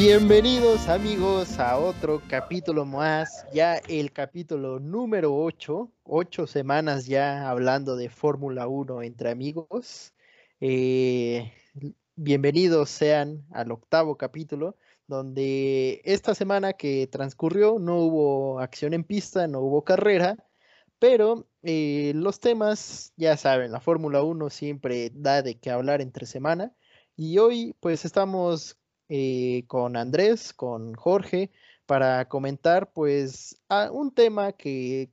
Bienvenidos amigos a otro capítulo más, ya el capítulo número 8, ocho semanas ya hablando de Fórmula 1 entre amigos. Eh, bienvenidos sean al octavo capítulo, donde esta semana que transcurrió no hubo acción en pista, no hubo carrera, pero eh, los temas, ya saben, la Fórmula 1 siempre da de qué hablar entre semana. Y hoy pues estamos eh, con Andrés, con Jorge, para comentar pues un tema que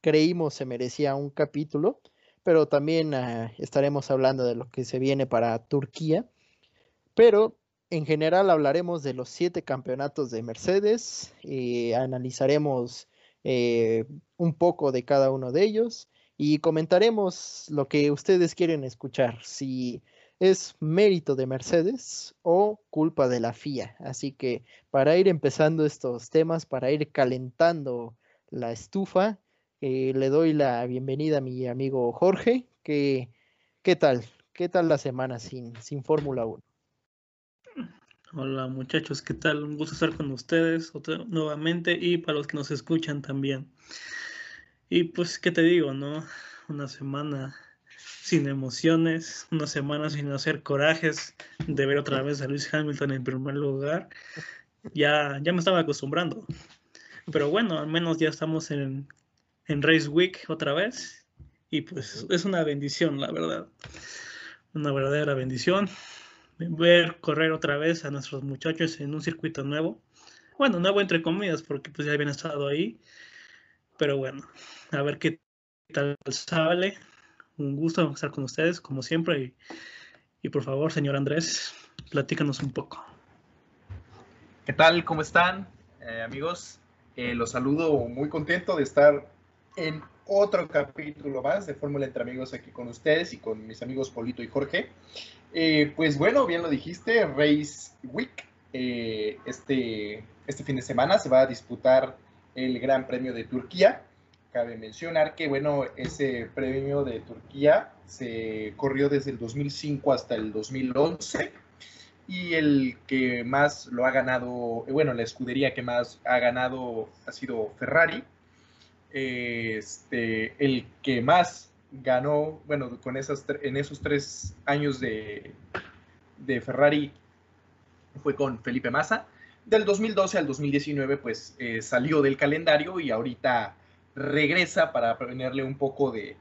creímos se merecía un capítulo, pero también ah, estaremos hablando de lo que se viene para Turquía. Pero en general hablaremos de los siete campeonatos de Mercedes, eh, analizaremos eh, un poco de cada uno de ellos y comentaremos lo que ustedes quieren escuchar. Si ¿Es mérito de Mercedes o culpa de la FIA? Así que para ir empezando estos temas, para ir calentando la estufa, eh, le doy la bienvenida a mi amigo Jorge. ¿Qué, qué tal? ¿Qué tal la semana sin, sin Fórmula 1? Hola muchachos, ¿qué tal? Un gusto estar con ustedes nuevamente y para los que nos escuchan también. Y pues, ¿qué te digo, no? Una semana sin emociones, una semana sin hacer corajes de ver otra vez a Luis Hamilton en primer lugar. Ya, ya me estaba acostumbrando. Pero bueno, al menos ya estamos en, en Race Week otra vez. Y pues es una bendición, la verdad. Una verdadera bendición. Ver correr otra vez a nuestros muchachos en un circuito nuevo. Bueno, nuevo entre comillas, porque pues ya habían estado ahí. Pero bueno, a ver qué tal sale un gusto estar con ustedes, como siempre. Y, por favor, señor Andrés, platícanos un poco. ¿Qué tal? ¿Cómo están, eh, amigos? Eh, los saludo muy contento de estar en otro capítulo más de Fórmula entre amigos aquí con ustedes y con mis amigos Polito y Jorge. Eh, pues bueno, bien lo dijiste, Race Week. este, este fin de semana se va a disputar el Gran Premio de Turquía. Cabe mencionar que, bueno, ese premio de Turquía se corrió desde el 2005 hasta el 2011 y el que más lo ha ganado, bueno, la escudería que más ha ganado ha sido Ferrari. Este, el que más ganó, bueno, con esas, en esos tres años de, de Ferrari fue con Felipe Massa. Del 2012 al 2019, pues eh, salió del calendario y ahorita regresa para ponerle un poco de,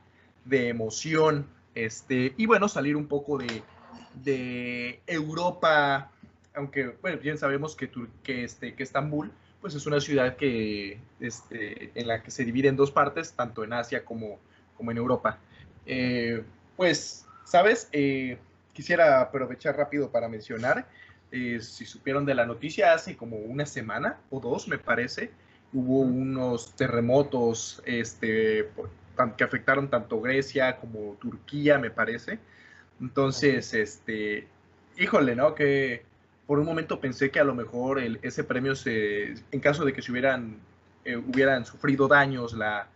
emoción este, y bueno, salir un poco de, Europa, aunque bueno, bien sabemos que, que, este, que Estambul pues es una ciudad que, este, en la que se divide en dos partes, tanto en Asia como, como en Europa. Eh, pues, ¿sabes? Eh, quisiera aprovechar rápido para mencionar, eh, si supieron de la noticia hace como una semana o dos, me parece, hubo unos terremotos este, que afectaron tanto Grecia como Turquía, me parece. Entonces, este, híjole, ¿no? Que por un momento pensé que a lo mejor ese premio, se, en caso de que se hubieran, eh, hubieran sufrido daños la,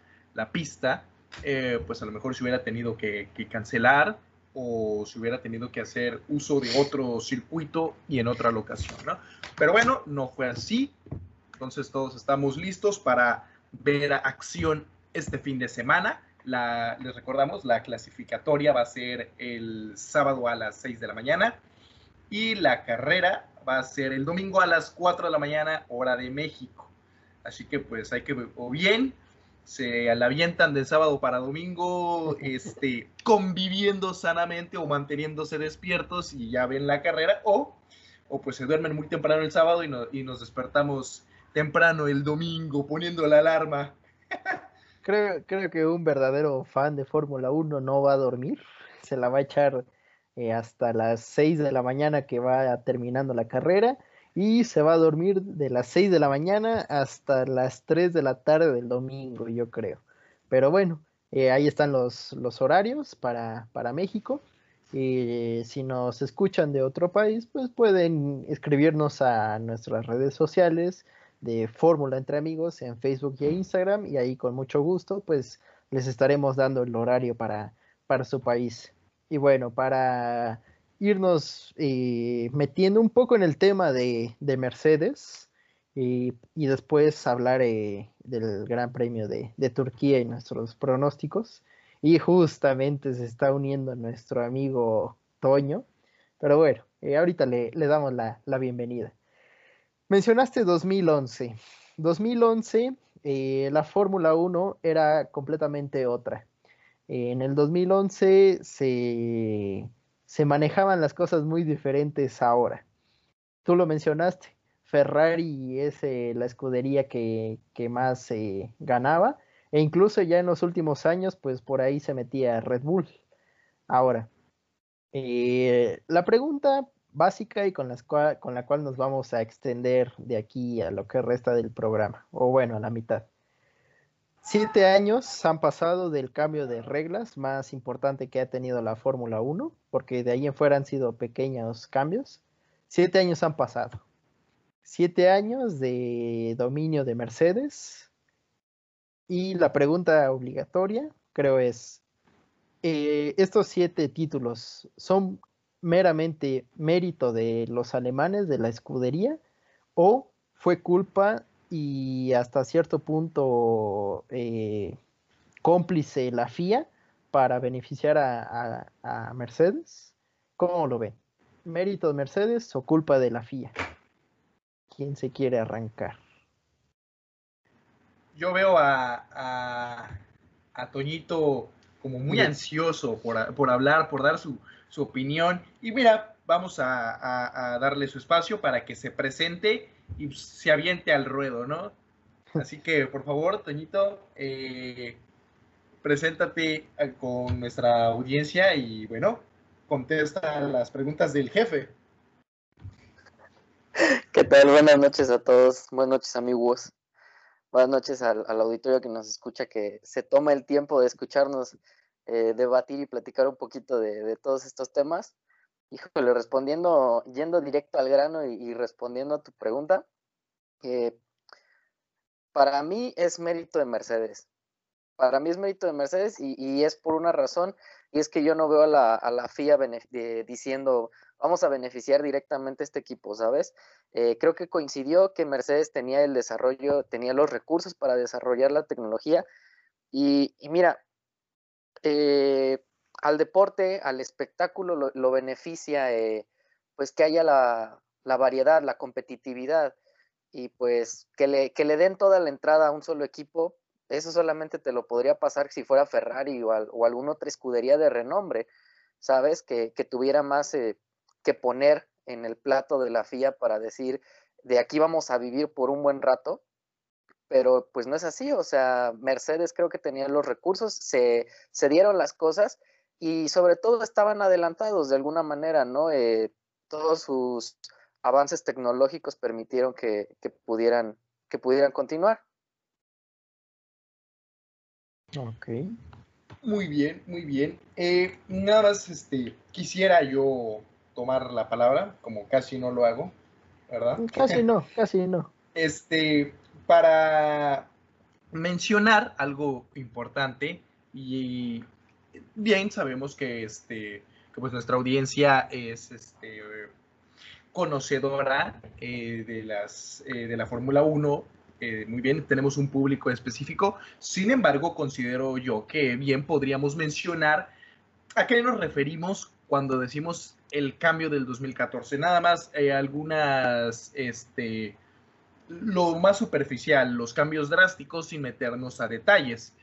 pista, eh, pues a lo mejor se hubiera tenido que, que, cancelar o se hubiera tenido que hacer uso de otro circuito y en otra locación, ¿no? Pero bueno, no fue así. Entonces todos estamos listos para ver acción este fin de semana. les recordamos, la clasificatoria va a ser el sábado a las 6 de la mañana y la carrera va a ser el domingo a las 4 de la mañana, hora de México. Así que pues hay que, o bien se la avientan de sábado para domingo, este, conviviendo sanamente o manteniéndose despiertos y ya ven la carrera, o, o pues se duermen muy temprano el sábado y, y nos despertamos temprano el domingo poniendo la alarma. creo, creo que un verdadero fan de Fórmula 1 no va a dormir, se la va a echar eh, hasta las 6 de la mañana que va terminando la carrera y se va a dormir de las 6 de la mañana hasta las 3 de la tarde del domingo, yo creo. Pero bueno, eh, ahí están los, los horarios para, para México. Y si nos escuchan de otro país, pues pueden escribirnos a nuestras redes sociales, de Fórmula entre amigos en Facebook y Instagram y ahí con mucho gusto pues les estaremos dando el horario para, para su país. Y bueno, para irnos eh, metiendo un poco en el tema de, Mercedes y, después hablar eh, del Gran Premio de, Turquía y nuestros pronósticos. Y justamente se está uniendo nuestro amigo Toño. Pero bueno, eh, ahorita le, damos la, bienvenida. Mencionaste 2011. 2011, la Fórmula 1 era completamente otra. en el 2011 se se manejaban las cosas muy diferentes ahora. Tú lo mencionaste, Ferrari es eh, la escudería que, más eh, ganaba e incluso ya en los últimos años pues por ahí se metía Red Bull. Ahora, eh, la pregunta básica y con, las con la cual nos vamos a extender de aquí a lo que resta del programa, o bueno, a la mitad. Siete años han pasado del cambio de reglas más importante que ha tenido la Fórmula 1, porque de ahí en fuera han sido pequeños cambios. Siete años han pasado. Siete años de dominio de Mercedes. Y la pregunta obligatoria, creo, es, eh, ¿estos siete títulos son meramente mérito de los alemanes, de la escudería, o fue culpa y hasta cierto punto eh, cómplice la FIA para beneficiar a, Mercedes. ¿Cómo lo ven? ¿Mérito de Mercedes o culpa de la FIA? ¿Quién se quiere arrancar? Yo veo a, a, Toñito como muy ansioso por, por, hablar, por dar su, su, opinión. Y mira, vamos a, darle su espacio para que se presente y se aviente al ruedo, ¿no? Así que, por favor, Toñito, eh, preséntate eh, con nuestra audiencia y, bueno, contesta las preguntas del jefe. ¿Qué tal? Buenas noches a todos. Buenas noches, amigos. Buenas noches al, auditorio que nos escucha, que se toma el tiempo de escucharnos eh, debatir y platicar un poquito de todos estos temas. Híjole, respondiendo, yendo directo al grano y, respondiendo a tu pregunta, eh, para mí es mérito de Mercedes. Para mí es mérito de Mercedes y, es por una razón, y es que yo no veo a la, FIA diciendo vamos a beneficiar directamente este equipo, ¿sabes? Eh, creo que coincidió que Mercedes tenía el desarrollo, tenía los recursos para desarrollar la tecnología y, mira, eh, al deporte, al espectáculo lo, beneficia eh, pues que haya la, variedad, la competitividad y pues que le, que le, den toda la entrada a un solo equipo, eso solamente te lo podría pasar si fuera Ferrari o, alguna otra escudería de renombre, ¿sabes? Que, tuviera más eh, que poner en el plato de la FIA para decir, de aquí vamos a vivir por un buen rato, pero pues no es así, o sea, Mercedes creo que tenía los recursos, se, se dieron las cosas y sobre todo estaban adelantados de alguna manera, ¿no? Eh, todos sus avances tecnológicos permitieron que, pudieran, que pudieran continuar. Ok. Muy bien, muy bien. Eh, nada más este, quisiera yo tomar la palabra, como casi no lo hago, ¿verdad? Casi no, casi no. Este, para mencionar algo importante y bien sabemos que, este, pues nuestra audiencia es este, conocedora eh, de, las, eh, de la Fórmula 1. Eh, muy bien, tenemos un público específico. Sin embargo, considero yo que bien podríamos mencionar a qué nos referimos cuando decimos el cambio del 2014. Nada más algunas, este, lo más superficial, los cambios drásticos sin meternos a detalles.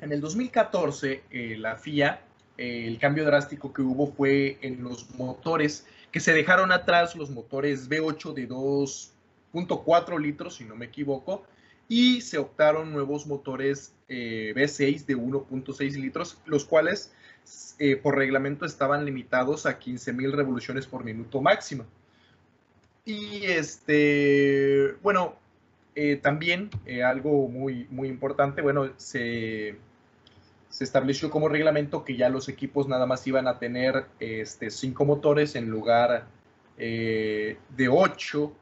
En el 2014, eh, la FIA, eh, el cambio drástico que hubo fue en los motores, que se dejaron atrás los motores V8 de 2.4 litros, si no me equivoco, y se optaron nuevos motores eh, V6 de 1.6 litros, los cuales por reglamento estaban limitados a 15.000 revoluciones por minuto máximo. Y este, bueno, también algo muy, muy importante, bueno, se se estableció como reglamento que ya los equipos nada más iban a tener este, cinco motores en lugar eh, de ocho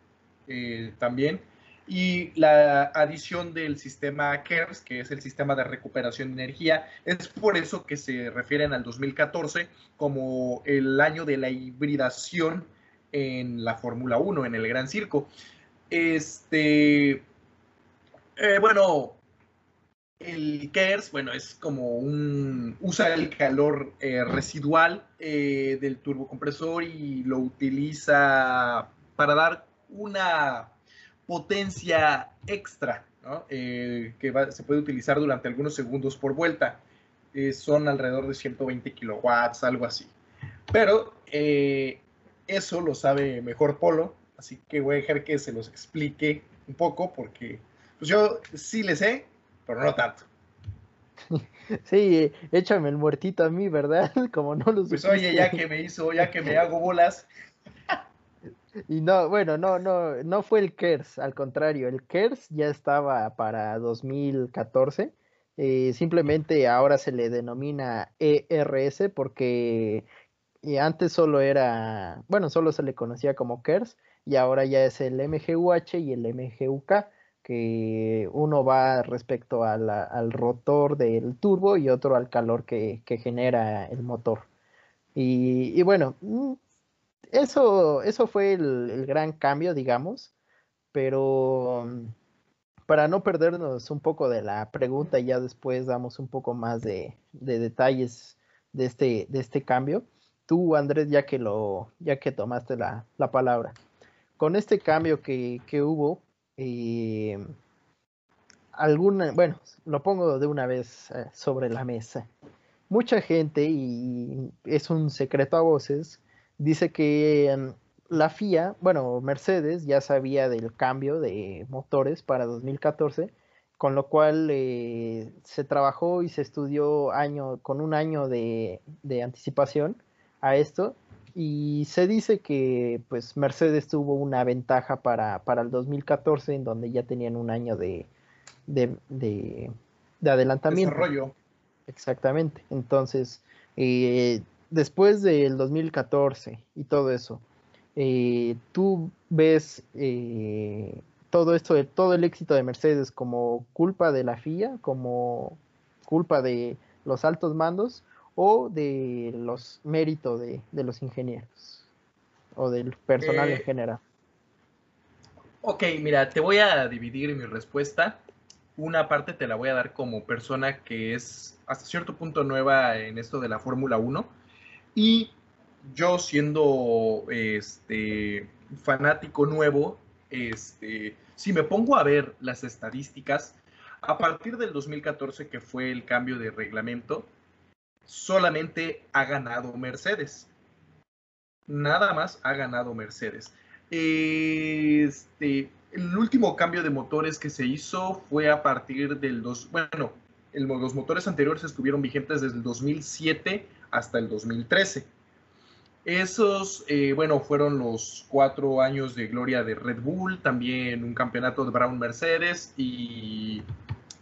eh, también. Y la adición del sistema KERS, que es el sistema de recuperación de energía, es por eso que se refieren al 2014 como el año de la hibridación en la Fórmula 1, en el Gran Circo. Este, eh, bueno, el KERS, bueno, es como un, usa el calor eh, residual eh, del turbocompresor y lo utiliza para dar una potencia extra, que se puede utilizar durante algunos segundos por vuelta. son alrededor de 120 kilowatts, algo así. Pero eso lo sabe mejor Polo, así que voy a dejar que se los explique un poco porque pues yo sí le sé, pero no tanto. Sí, échame el muertito a mí, ¿verdad? Como no lo Pues oye, ya que me hizo, ya que me hago bolas. Y no, bueno, no, no, no fue el KERS, al contrario, el KERS ya estaba para 2014. Eh, simplemente ahora se le denomina ERS porque y antes solo era, bueno, solo se le conocía como KERS y ahora ya es el MGUH y el MGUK, que uno va respecto al rotor del turbo y otro al calor que, genera el motor. Y, bueno, mm, eso, eso fue el, gran cambio, digamos, pero mm, para no perdernos un poco de la pregunta y ya después damos un poco más de, detalles de este, de este cambio tú, Andrés, ya que lo, ya que tomaste la, palabra, con este cambio que, hubo, eh, alguna, bueno, lo pongo de una vez eh, sobre la mesa. Mucha gente, y es un secreto a voces, dice que em, la FIA, bueno, Mercedes ya sabía del cambio de motores para 2014, con lo cual eh, se trabajó y se estudió año, con un año de, de anticipación a esto y se dice que pues Mercedes tuvo una ventaja para, para el 2014 en donde ya tenían un año de, de, de, adelantamiento. Desarrollo. Exactamente. Entonces, eh, después del 2014 y todo eso, eh, tú ves eh, todo esto, todo el éxito de Mercedes como culpa de la FIA, como culpa de los altos mandos, o de los méritos de, los ingenieros o del personal en eh, general? Ok, mira, te voy a dividir mi respuesta. Una parte te la voy a dar como persona que es hasta cierto punto nueva en esto de la Fórmula 1 y yo siendo este fanático nuevo, este, si me pongo a ver las estadísticas, a partir del 2014 que fue el cambio de reglamento, solamente ha ganado Mercedes. Nada más ha ganado Mercedes. Este, el último cambio de motores que se hizo fue a partir del dos, bueno, los motores anteriores estuvieron vigentes desde el 2007 hasta el 2013. Esos, eh, bueno, fueron los cuatro años de gloria de Red Bull, también un campeonato de Brown Mercedes y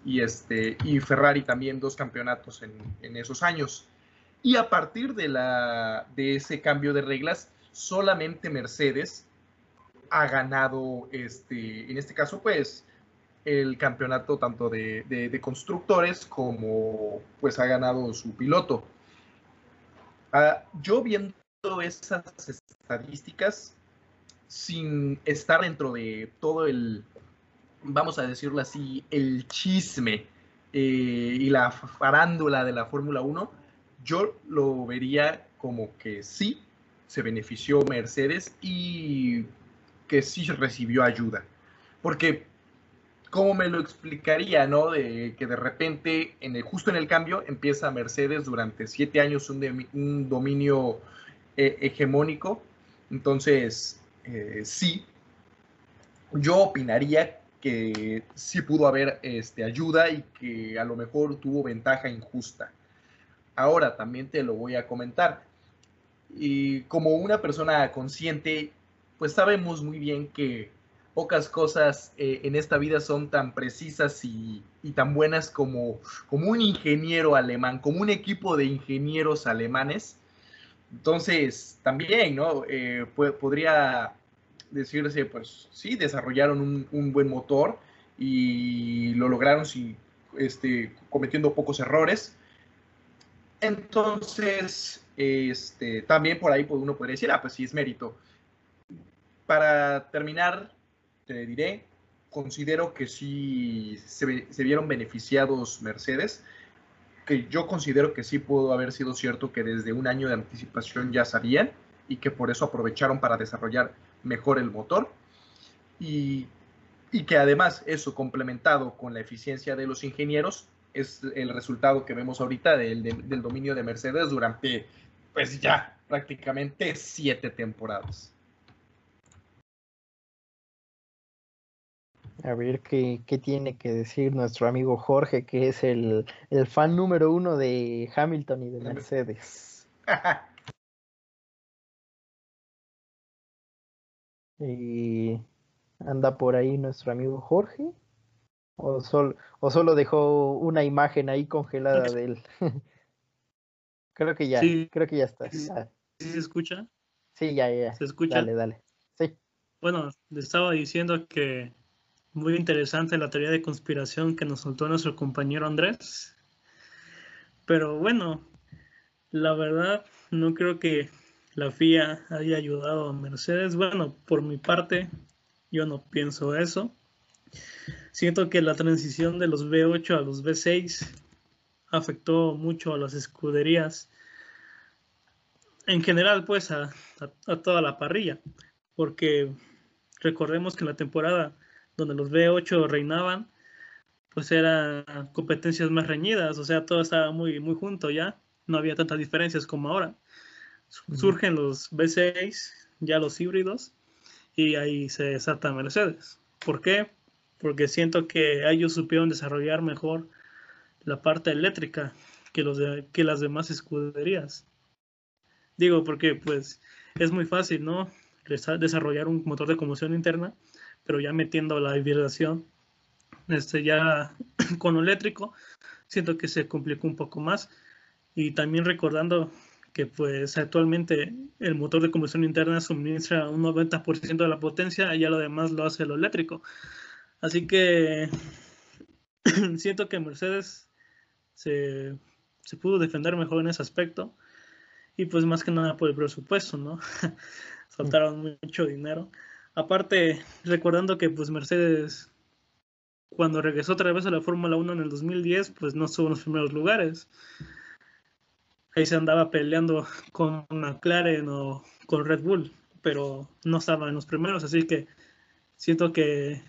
y, este, y Ferrari también dos campeonatos en, esos años. Y a partir de, la, de ese cambio de reglas, solamente Mercedes ha ganado, este, en este caso, pues, el campeonato tanto de, constructores como, pues, ha ganado su piloto. Ah, yo viendo esas estadísticas, sin estar dentro de todo el, vamos a decirlo así, el chisme eh, y la farándula de la Fórmula 1, yo lo vería como que sí se benefició Mercedes y que sí recibió ayuda. Porque, ¿cómo me lo explicaría, no? De que de repente, en el, justo en el cambio, empieza Mercedes durante siete años un, dominio eh, hegemónico. Entonces, eh, sí, yo opinaría que sí pudo haber este, ayuda y que a lo mejor tuvo ventaja injusta. Ahora también te lo voy a comentar. Y como una persona consciente, pues sabemos muy bien que pocas cosas eh, en esta vida son tan precisas y, tan buenas como, como un ingeniero alemán, como un equipo de ingenieros alemanes. Entonces, también, ¿no? Eh, podría decirse, pues sí, desarrollaron un, un buen motor y lo lograron sin, este, cometiendo pocos errores. Entonces, este, también por ahí pues, uno podría decir, ah, pues sí, es mérito. Para terminar, te diré, considero que sí se, se, vieron beneficiados Mercedes, que yo considero que sí pudo haber sido cierto que desde un año de anticipación ya sabían y que por eso aprovecharon para desarrollar mejor el motor. Y y que además eso complementado con la eficiencia de los ingenieros es el resultado que vemos ahorita del, del, dominio de Mercedes durante pues ya prácticamente siete temporadas. A ver qué, qué, tiene que decir nuestro amigo Jorge, que es el, el fan número uno de Hamilton y de Mercedes. y anda por ahí nuestro amigo Jorge. O, o solo dejó una imagen ahí congelada de él. creo que ya, creo que ya está. ¿Sí, se escucha? Sí, ya, ya. ¿Se escucha? Dale, dale. Sí. Bueno, le estaba diciendo que muy interesante la teoría de conspiración que nos soltó nuestro compañero Andrés. Pero bueno, la verdad, no creo que la FIA haya ayudado a Mercedes. Bueno, por mi parte, yo no pienso eso. Siento que la transición de los V8 a los V6 afectó mucho a las escuderías. En general, pues a, toda la parrilla. Porque recordemos que en la temporada donde los V8 reinaban, pues eran competencias más reñidas, o sea, todo estaba muy, muy junto ya, no había tantas diferencias como ahora. Surgen los V6, ya los híbridos, y ahí se desata Mercedes. ¿Por qué? Porque siento que ellos supieron desarrollar mejor la parte eléctrica que, los que las demás escuderías. Digo, porque pues es muy fácil, ¿no? Desarrollar un motor de combustión interna, pero ya metiendo la hibridación, este, ya con eléctrico, siento que se complicó un poco más. Y también recordando que pues actualmente el motor de combustión interna suministra un 90% de la potencia y ya lo demás lo hace lo eléctrico. Así que siento que Mercedes se, se, pudo defender mejor en ese aspecto y pues más que nada por el presupuesto, ¿no? Soltaron mucho dinero. Aparte, recordando que pues Mercedes cuando regresó otra vez a la Fórmula 1 en el 2010, pues no estuvo en los primeros lugares ahí se andaba peleando con McLaren o con Red Bull, pero no estaba en los primeros, así que siento que,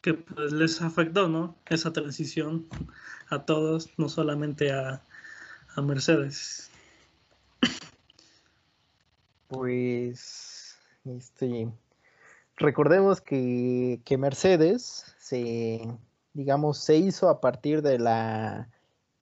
que pues, les afectó, ¿no? Esa transición a todos, no solamente a, a Mercedes. Pues, este, recordemos que, que Mercedes se, digamos, se hizo a partir de la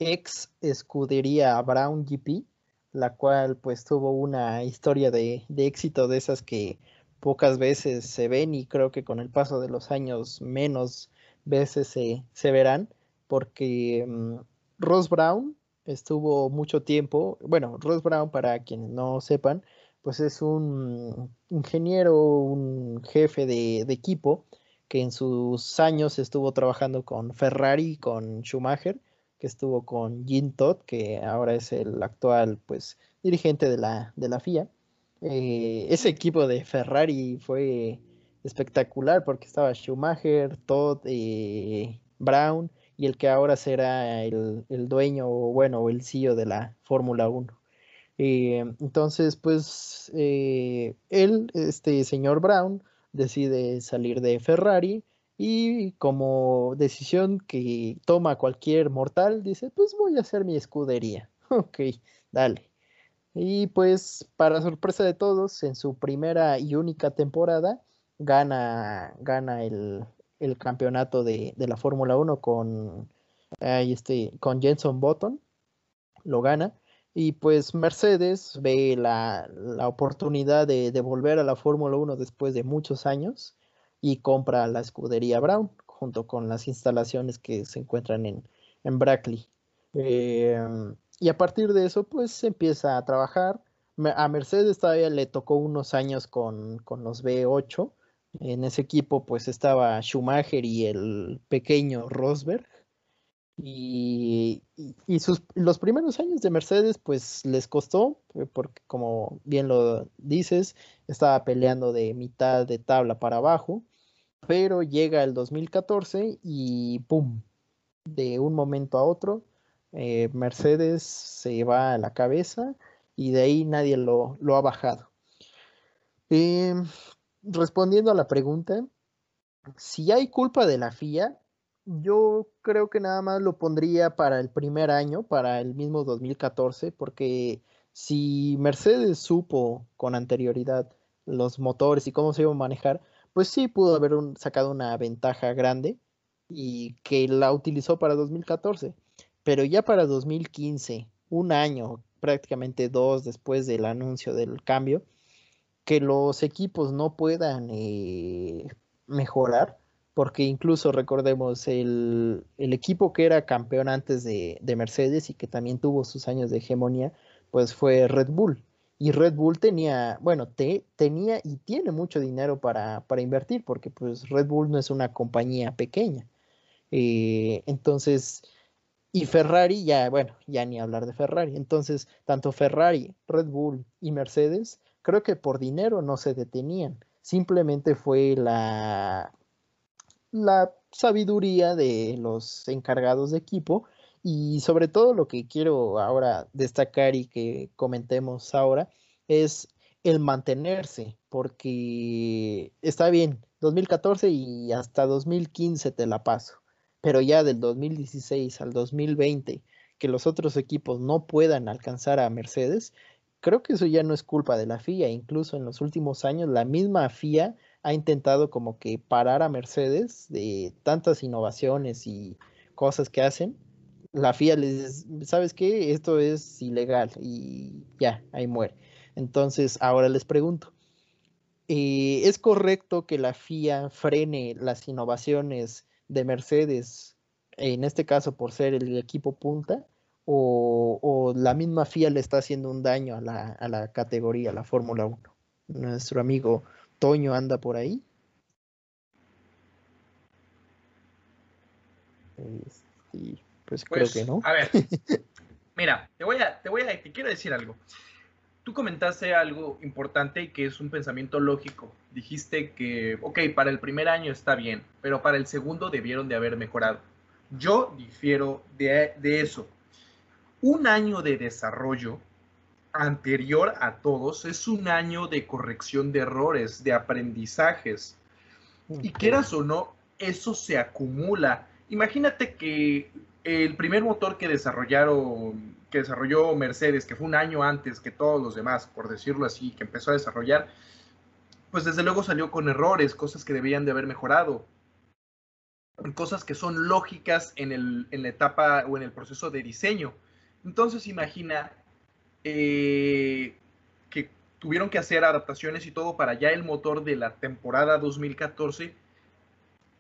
ex escudería Brown GP, la cual pues tuvo una historia de, éxito de esas que pocas veces se ven y creo que con el paso de los años menos veces se, verán, porque mm, Ross Brown estuvo mucho tiempo, bueno, Ross Brown para quienes no sepan, pues es un ingeniero, un jefe de, de equipo que en sus años estuvo trabajando con Ferrari, con Schumacher, que estuvo con Jean Todd, que ahora es el actual pues, dirigente de la, de la FIA. Eh, ese equipo de Ferrari fue espectacular porque estaba Schumacher, Todd, eh, Brown y el que ahora será el, dueño o bueno, el CEO de la Fórmula 1. Eh, entonces, pues él, este señor Brown, decide salir de Ferrari y como decisión que toma cualquier mortal, dice, pues voy a hacer mi escudería. Ok, dale. Y pues para sorpresa de todos, en su primera y única temporada, gana, gana el, campeonato de, la Fórmula 1 con, este, con Jenson Button. Lo gana. Y pues Mercedes ve la, oportunidad de, de volver a la Fórmula 1 después de muchos años y compra la escudería Brown junto con las instalaciones que se encuentran en, en Brackley. Em, y a partir de eso, pues empieza a trabajar. a Mercedes todavía le tocó unos años con, con los B8. En ese equipo pues estaba Schumacher y el pequeño Rosberg. Y, sus, los primeros años de Mercedes pues les costó, eh, porque como bien lo dices, estaba peleando de mitad de tabla para abajo, pero llega el 2014 y ¡pum! De un momento a otro, eh, Mercedes se va a la cabeza y de ahí nadie lo, ha bajado. Em, respondiendo a la pregunta, si hay culpa de la FIA, yo creo que nada más lo pondría para el primer año, para el mismo 2014, porque si Mercedes supo con anterioridad los motores y cómo se iba a manejar, pues sí pudo haber sacado una ventaja grande y que la utilizó para 2014. Pero ya para 2015, un año, prácticamente dos después del anuncio del cambio, que los equipos no puedan eh, mejorar, porque incluso recordemos el, equipo que era campeón antes de, Mercedes y que también tuvo sus años de hegemonía, pues fue Red Bull. Y Red Bull tenía, bueno, tenía y tiene mucho dinero para, invertir, porque pues Red Bull no es una compañía pequeña. Eh, entonces, y Ferrari, ya, bueno, ya ni hablar de Ferrari. Entonces, tanto Ferrari, Red Bull y Mercedes, creo que por dinero no se detenían. Simplemente fue la, la sabiduría de los encargados de equipo y sobre todo lo que quiero ahora destacar y que comentemos ahora es el mantenerse, porque está bien, 2014 y hasta 2015 te la paso, pero ya del 2016 al 2020 que los otros equipos no puedan alcanzar a Mercedes, creo que eso ya no es culpa de la FIA, incluso en los últimos años la misma FIA ha intentado como que parar a Mercedes de tantas innovaciones y cosas que hacen. La FIA les dice, ¿sabes qué? Esto es ilegal y ya, ahí muere. Entonces, ahora les pregunto, eh, ¿es correcto que la FIA frene las innovaciones de Mercedes, en este caso por ser el equipo punta? O, la misma FIA le está haciendo un daño a la, a la categoría, a la Fórmula 1. Nuestro amigo Toño anda por ahí. Este, pues, creo pues, que no. A ver, mira, te voy a, te voy a, te quiero decir algo. Tú comentaste algo importante y que es un pensamiento lógico. Dijiste que, ok, para el primer año está bien, pero para el segundo debieron de haber mejorado. Yo difiero de, de eso. Un año de desarrollo anterior a todos es un año de corrección de errores, de aprendizajes. Y quieras o no, eso se acumula. Imagínate que el primer motor que desarrollaron, que desarrolló Mercedes, que fue un año antes que todos los demás, por decirlo así, que empezó a desarrollar, pues desde luego salió con errores, cosas que debían de haber mejorado, cosas que son lógicas en, el, en la etapa o en el proceso de diseño. Entonces imagina eh, que tuvieron que hacer adaptaciones y todo para ya el motor de la temporada 2014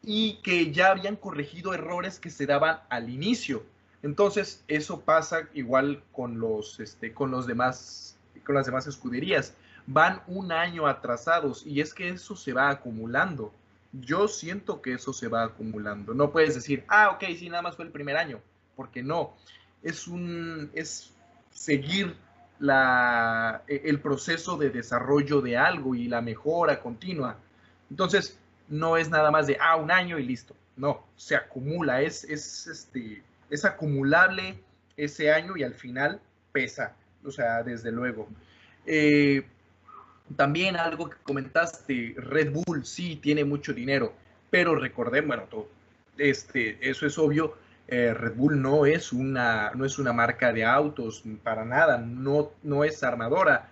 y que ya habían corregido errores que se daban al inicio. Entonces, eso pasa igual con los, este, con los demás, con las demás escuderías. Van un año atrasados y es que eso se va acumulando. Yo siento que eso se va acumulando. No puedes decir, ah, ok, sí, nada más fue el primer año, porque no. Es un, es seguir la, e, el proceso de desarrollo de algo y la mejora continua. Entonces, no es nada más de, ah, un año y listo. No, se acumula, es, es, este, es acumulable ese año y al final pesa, o sea, desde luego. Eh, también algo que comentaste, Red Bull sí tiene mucho dinero, pero recordemos, bueno, todo, este, eso es obvio, eh, Red Bull no es, una, no es una marca de autos para nada, no, no es armadora.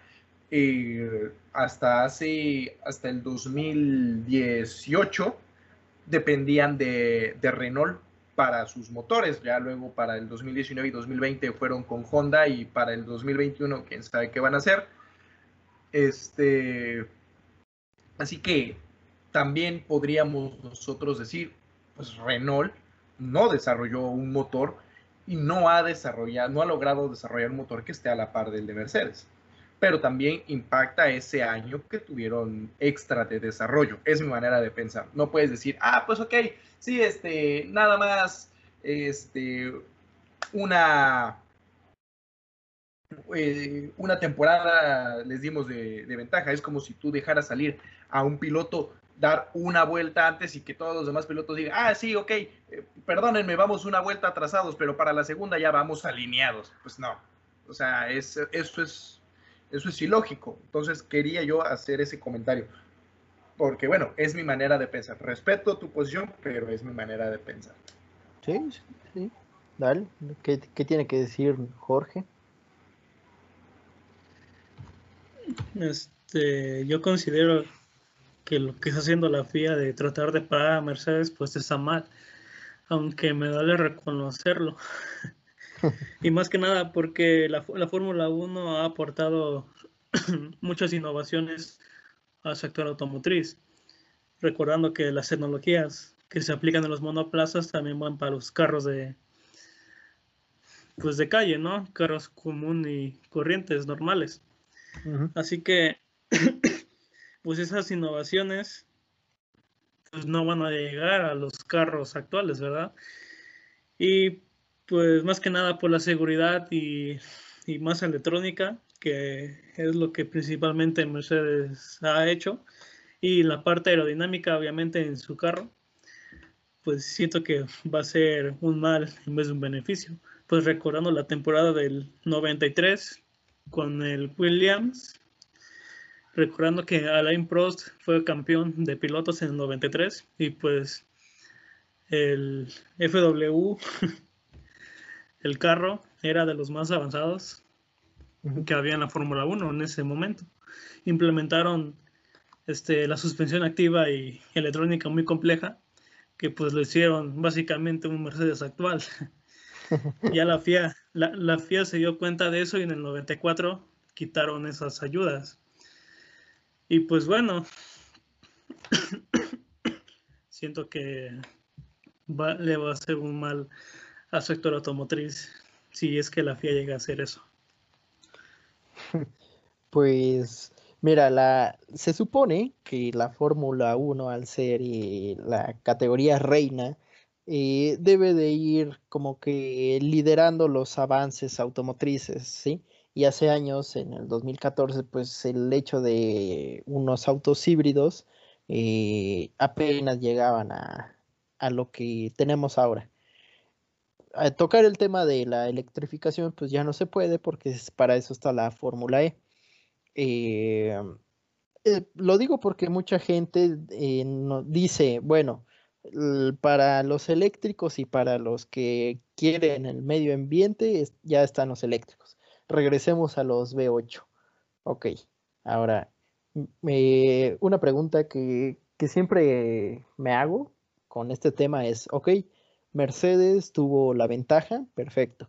Eh, hasta hace, hasta el 2018 dependían de, Renault para sus motores, ya luego para el 2019 y 2020 fueron con Honda y para el 2021 quién sabe qué van a hacer. Este, así que también podríamos nosotros decir, pues Renault no desarrolló un motor y no ha desarrollado, no ha logrado desarrollar un motor que esté a la par del de Mercedes. Pero también impacta ese año que tuvieron extra de desarrollo. Es mi manera de pensar. No puedes decir, ah, pues ok, sí, este, nada más, este, una, eh, una temporada les dimos de, ventaja. Es como si tú dejaras salir a un piloto dar una vuelta antes y que todos los demás pilotos digan, ah, sí, ok, eh, perdónenme, vamos una vuelta atrasados, pero para la segunda ya vamos alineados. Pues no. O sea, es, eso es eso es ilógico. Entonces quería yo hacer ese comentario. Porque bueno, es mi manera de pensar. Respeto tu posición, pero es mi manera de pensar. Sí, sí, Dale. ¿Qué, qué tiene que decir Jorge? Este, yo considero que lo que está haciendo la FIA de tratar de parar a Mercedes, pues está mal. Aunque me duele reconocerlo. y más que nada porque la, la Fórmula 1 ha aportado muchas innovaciones al sector automotriz, recordando que las tecnologías que se aplican en los monoplazas también van para los carros de pues de calle, ¿no? Carros común y corrientes normales. Así que pues esas innovaciones pues no van a llegar a los carros actuales, ¿verdad? Y pues más que nada por la seguridad y, más electrónica, que es lo que principalmente Mercedes ha hecho, y la parte aerodinámica obviamente en su carro, pues siento que va a ser un mal en vez de un beneficio. Pues recordando la temporada del 93 con el Williams, recordando que Alain Prost fue campeón de pilotos en el 93 y pues el FW el carro era de los más avanzados que había en la Fórmula 1 en ese momento. Implementaron este, la suspensión activa y electrónica muy compleja, que pues lo hicieron básicamente un Mercedes actual. ya la FIA, la, la FIA se dio cuenta de eso y en el 94 quitaron esas ayudas. Y pues bueno, siento que le va a hacer un mal al sector automotriz si es que la FIA llega a hacer eso? Pues mira, la, se supone que la Fórmula 1 al ser eh, la categoría reina eh, debe de ir como que liderando los avances automotrices, ¿sí? Y hace años, en el 2014, pues el hecho de unos autos híbridos eh, apenas llegaban a, a lo que tenemos ahora tocar el tema de la electrificación, pues ya no se puede porque para eso está la Fórmula E. Eh, eh, lo digo porque mucha gente eh, dice, bueno, para los eléctricos y para los que quieren el medio ambiente, ya están los eléctricos. Regresemos a los V8. Ok, ahora, una pregunta que, que siempre me hago con este tema es, ok, Mercedes tuvo la ventaja, perfecto.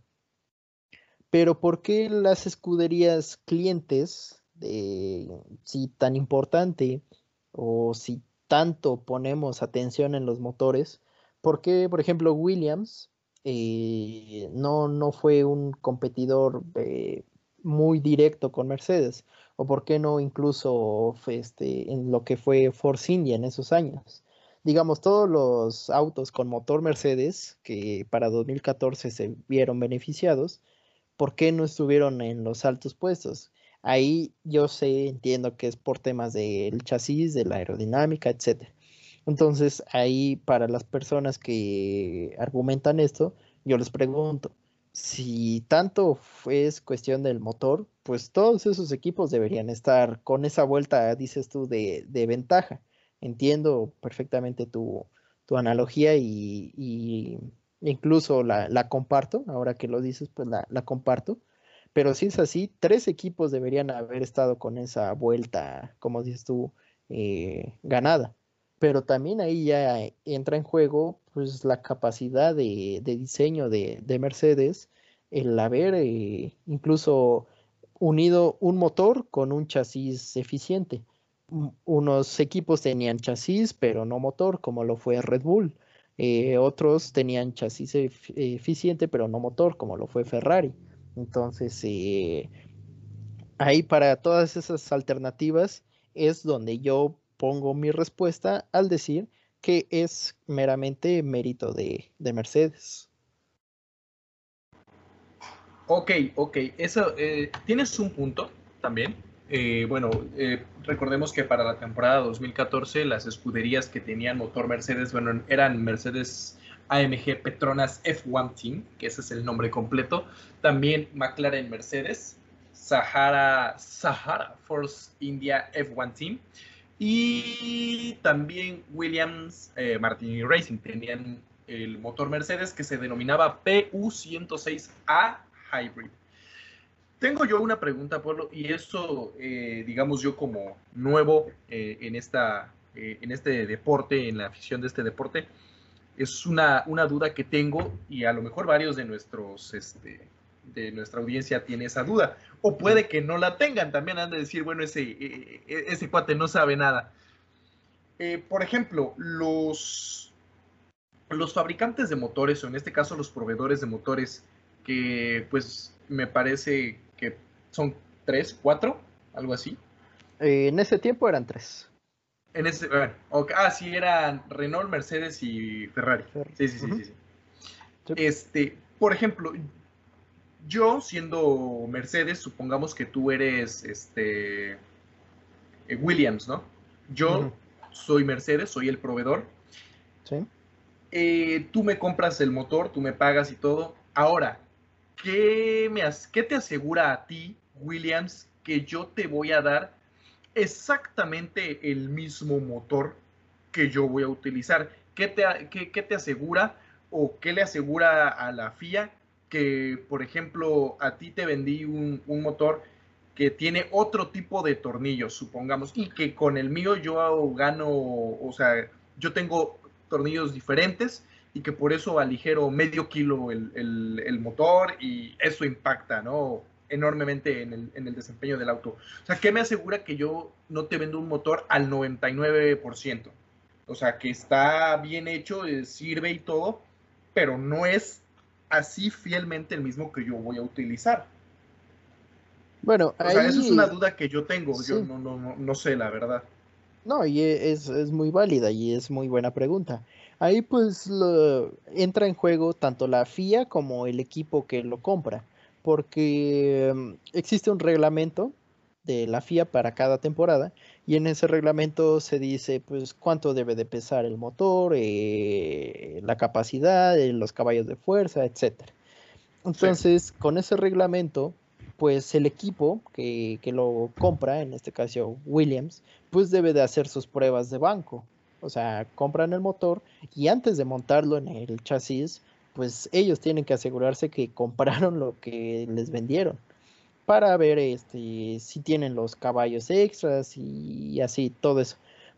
Pero ¿por qué las escuderías clientes, de, si tan importante o si tanto ponemos atención en los motores, por qué, por ejemplo, Williams eh, no, no fue un competidor eh, muy directo con Mercedes? ¿O por qué no incluso este, en lo que fue Force India en esos años? Digamos, todos los autos con motor Mercedes que para 2014 se vieron beneficiados, ¿por qué no estuvieron en los altos puestos? Ahí yo sé, entiendo que es por temas del chasis, de la aerodinámica, etc. Entonces, ahí para las personas que argumentan esto, yo les pregunto, si tanto es cuestión del motor, pues todos esos equipos deberían estar con esa vuelta, dices tú, de, de ventaja entiendo perfectamente tu, analogía y, incluso la, comparto, ahora que lo dices, pues la, comparto. Pero si es así, tres equipos deberían haber estado con esa vuelta, como dices tú, eh, ganada. Pero también ahí ya entra en juego pues la capacidad de, diseño de, Mercedes, el haber eh, incluso unido un motor con un chasis eficiente unos equipos tenían chasis, pero no motor, como lo fue Red Bull. Eh, otros tenían chasis eficiente, pero no motor, como lo fue Ferrari. Entonces, eh, ahí para todas esas alternativas es donde yo pongo mi respuesta al decir que es meramente mérito de, Mercedes. Ok, ok, eso, eh, tienes un punto también. Eh, bueno, eh, recordemos que para la temporada 2014 las escuderías que tenían motor Mercedes, bueno, eran Mercedes AMG Petronas F1 Team, que ese es el nombre completo, también McLaren Mercedes, Sahara, Sahara Force India F1 Team y también Williams eh, Martini Racing tenían el motor Mercedes que se denominaba PU106A Hybrid. Tengo yo una pregunta, Pablo, y eso, eh, digamos yo como nuevo eh, en, esta, eh, en este deporte, en la afición de este deporte, es una, una, duda que tengo y a lo mejor varios de nuestros, este, de nuestra audiencia tiene esa duda. O puede que no la tengan, también han de decir, bueno, ese, e, ese cuate no sabe nada. por ejemplo, los, los fabricantes de motores, o en este caso los proveedores de motores, que pues me parece son tres, cuatro, algo así. Eh, en ese tiempo eran tres. En ese, bueno, ah, sí, eran Renault, Mercedes y Ferrari. Sí, sí, sí, sí, Este, por ejemplo, yo siendo Mercedes, supongamos que tú eres este eh, Williams, ¿no? Yo soy Mercedes, soy el proveedor. Sí. Eh, tú me compras el motor, tú me pagas y todo. Ahora, ¿qué, me, ¿qué te asegura a ti, Williams, que yo te voy a dar exactamente el mismo motor que yo voy a utilizar? ¿Qué te, qué, te asegura o qué le asegura a la FIA que, por ejemplo, a ti te vendí un, un, motor que tiene otro tipo de tornillos, supongamos, y que con el mío yo gano, o sea, yo tengo tornillos diferentes y que por eso aligero medio kilo el, motor y eso impacta, ¿no? enormemente en el, desempeño del auto. O sea, ¿qué me asegura que yo no te vendo un motor al 99%? O sea, que está bien hecho, eh, sirve y todo, pero no es así fielmente el mismo que yo voy a utilizar. Bueno, o sea, eso es una duda que yo tengo, yo no, no, no, sé la verdad. No, y es, es muy válida y es muy buena pregunta. Ahí pues entra en juego tanto la FIA como el equipo que lo compra, porque mm, existe un reglamento de la FIA para cada temporada y en ese reglamento se dice pues cuánto debe de pesar el motor, eh, la capacidad, eh, los caballos de fuerza, etcétera. Entonces, con ese reglamento, pues el equipo que, que, lo compra, en este caso Williams, pues debe de hacer sus pruebas de banco. O sea, compran el motor y antes de montarlo en el chasis, pues ellos tienen que asegurarse que compraron lo que les vendieron para ver este, si tienen los caballos extras y así, todo eso.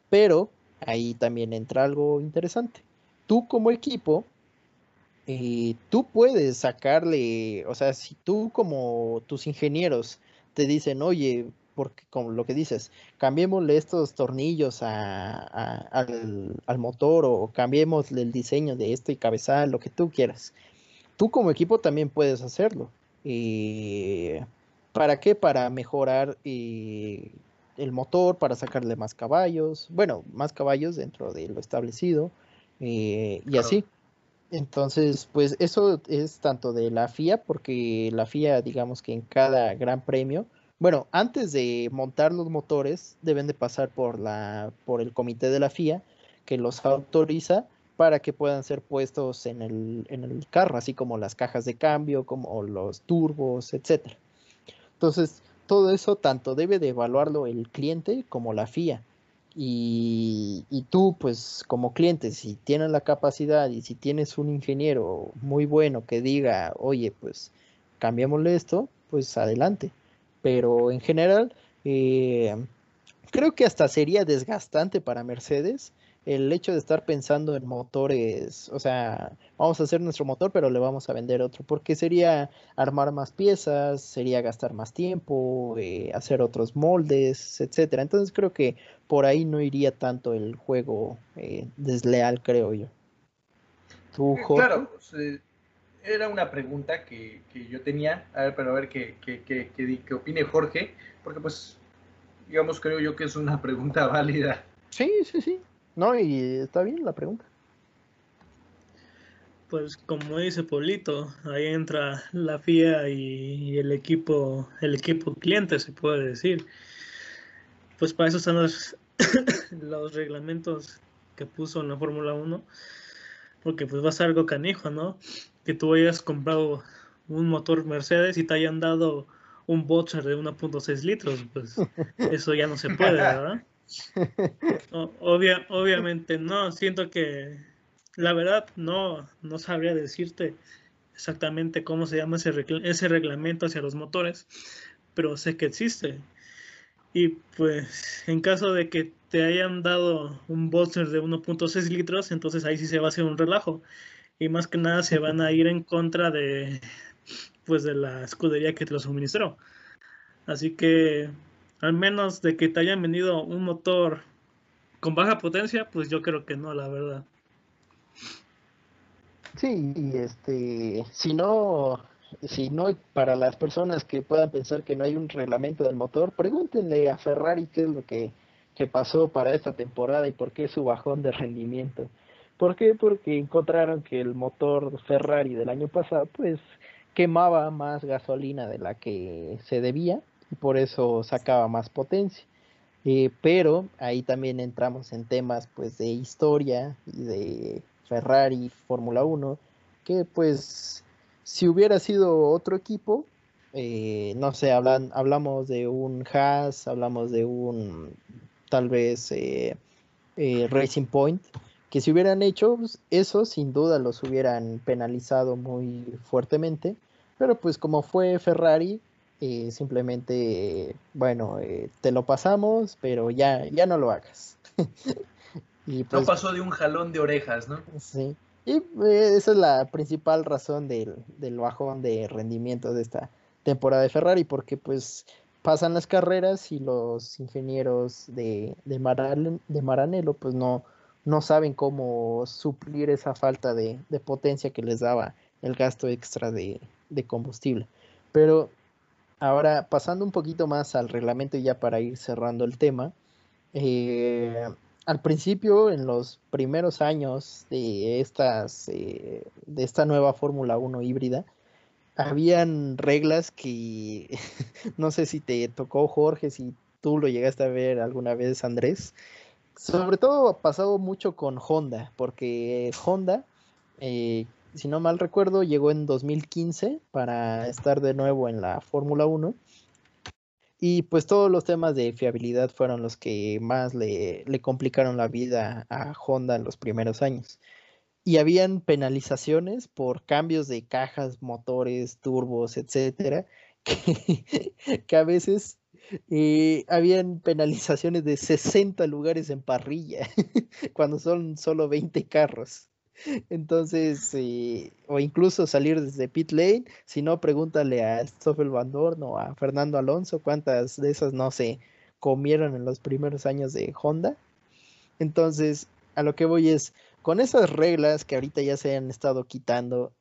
Pero ahí también entra algo interesante. Tú como equipo, eh, tú puedes sacarle, o sea, si tú como tus ingenieros te dicen, oye, porque como lo que dices, cambiémosle estos tornillos al, motor o cambiémosle el diseño de esto y cabezal, lo que tú quieras. Tú como equipo también puedes hacerlo. Eh, ¿Para qué? Para mejorar eh, el motor, para sacarle más caballos, bueno, más caballos dentro de lo establecido eh, y así. Entonces, pues eso es tanto de la FIA, porque la FIA, digamos que en cada gran premio, bueno, antes de montar los motores deben de pasar por la por el comité de la FIA que los autoriza para que puedan ser puestos en el, en el carro, así como las cajas de cambio, como los turbos, etcétera. Entonces, todo eso tanto debe de evaluarlo el cliente como la FIA. Y, y, tú, pues como cliente, si tienes la capacidad y si tienes un ingeniero muy bueno que diga, oye, pues cambiémosle esto, pues adelante pero en general eh, creo que hasta sería desgastante para Mercedes el hecho de estar pensando en motores, o sea, vamos a hacer nuestro motor, pero le vamos a vender otro, porque sería armar más piezas, sería gastar más tiempo, eh, hacer otros moldes, etcétera. Entonces creo que por ahí no iría tanto el juego eh, desleal, creo yo. ¿Tú, Claro, era una pregunta que, yo tenía, a ver, pero a ver qué, qué, qué, qué, opine Jorge, porque pues, digamos, creo yo que es una pregunta válida. Sí, sí, sí. No, y está bien la pregunta. Pues como dice Polito, ahí entra la FIA y el equipo, el equipo cliente, se puede decir. Pues para eso están los, los reglamentos que puso en la Fórmula 1, porque pues va a ser algo canijo, ¿no? Que tú hayas comprado un motor Mercedes y te hayan dado un boxer de 1.6 litros, pues eso ya no se puede, ¿verdad? obviamente no, siento que la verdad no, no sabría decirte exactamente cómo se llama ese, ese reglamento hacia los motores, pero sé que existe. Y pues en caso de que te hayan dado un bolster de 1.6 litros, entonces ahí sí se va a hacer un relajo. Y más que nada se van a ir en contra de pues de la escudería que te lo suministró. Así que al menos de que te hayan vendido un motor con baja potencia, pues yo creo que no, la verdad. Sí, y este, si no, si no, para las personas que puedan pensar que no hay un reglamento del motor, pregúntenle a Ferrari qué es lo que, que pasó para esta temporada y por qué su bajón de rendimiento. ¿Por qué? Porque encontraron que el motor Ferrari del año pasado, pues, quemaba más gasolina de la que se debía y por eso sacaba más potencia. Eh, pero ahí también entramos en temas pues de historia y de Ferrari, Fórmula 1, que pues si hubiera sido otro equipo, eh, no sé, hablan, hablamos de un Haas, hablamos de un tal vez eh, Racing Point, que si hubieran hecho pues, eso, sin duda los hubieran penalizado muy fuertemente, pero pues como fue Ferrari, simplemente, bueno, te lo pasamos, pero ya, ya no lo hagas. Y pues, no pasó de un jalón de orejas, ¿no? Sí. Y eh, esa es la principal razón del, bajón de rendimiento de esta temporada de Ferrari, porque pues pasan las carreras y los ingenieros de, de, Maranello pues no, no saben cómo suplir esa falta de, potencia que les daba el gasto extra de, de, combustible. Pero ahora pasando un poquito más al reglamento ya para ir cerrando el tema, eh, al principio, en los primeros años de, estas, eh, de esta nueva Fórmula 1 híbrida, habían reglas que no sé si te tocó Jorge, si tú lo llegaste a ver alguna vez, Andrés. Sobre todo ha pasado mucho con Honda, porque Honda, eh, si no mal recuerdo, llegó en 2015 para estar de nuevo en la Fórmula 1 y pues todos los temas de fiabilidad fueron los que más le, complicaron la vida a Honda en los primeros años. Y habían penalizaciones por cambios de cajas, motores, turbos, etcétera, que, a veces habían penalizaciones de 60 lugares en parrilla, cuando son solo 20 carros. Entonces, eh, o incluso salir desde pit lane, si no, pregúntale a Stoffel Van Dorn o a Fernando Alonso cuántas de esas no se comieron en los primeros años de Honda. Entonces, a lo que voy es, con esas reglas que ahorita ya se han estado quitando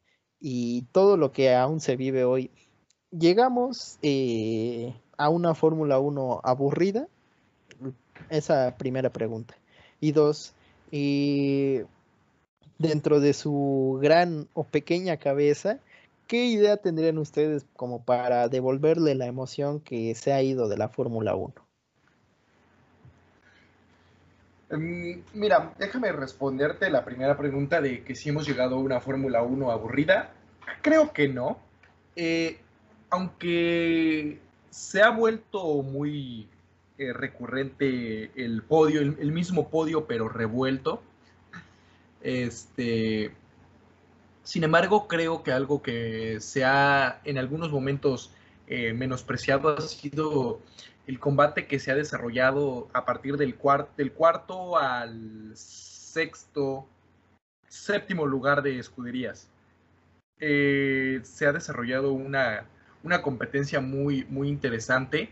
y todo lo que aún se vive hoy, llegamos eh, a una Fórmula 1 aburrida. Esa primera pregunta. Y dos, y dentro de su gran o pequeña cabeza, ¿qué idea tendrían ustedes como para devolverle la emoción que se ha ido de la Fórmula 1? Em, mira, déjame responderte la primera pregunta de que si hemos llegado a una Fórmula 1 aburrida. Creo que no. Eh, aunque se ha vuelto muy eh, recurrente el podio, el, mismo podio pero revuelto. Este, sin embargo, creo que algo que se ha en algunos momentos eh, menospreciado ha sido el combate que se ha desarrollado a partir del, del cuarto al sexto, séptimo lugar de escuderías. Eh, se ha desarrollado una, competencia muy, muy interesante.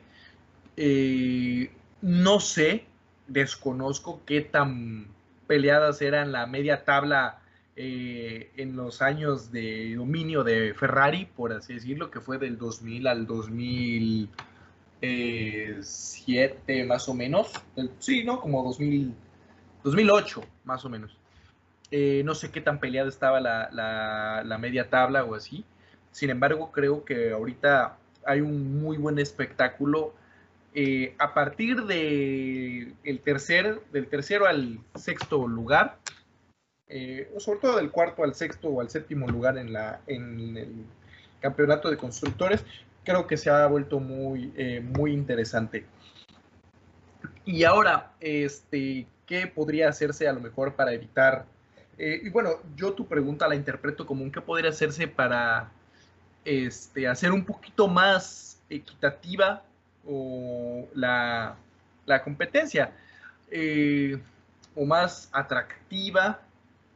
Eh, no sé, desconozco qué tan peleadas eran la media tabla eh, en los años de dominio de Ferrari, por así decirlo, que fue del 2000 al 2007 más o menos. Sí, ¿no? Como 2000, 2008 más o menos. Eh, no sé qué tan peleada estaba la, media tabla o así. Sin embargo, creo que ahorita hay un muy buen espectáculo. Eh, a partir de tercer, del tercero al sexto lugar, eh, sobre todo del cuarto al sexto o al séptimo lugar en, la, en el campeonato de constructores, creo que se ha vuelto muy, muy interesante. Y ahora, este, ¿qué podría hacerse a lo mejor para evitar eh, y bueno, yo tu pregunta la interpreto como un qué podría hacerse para este, hacer un poquito más equitativa o la, competencia eh, o más atractiva.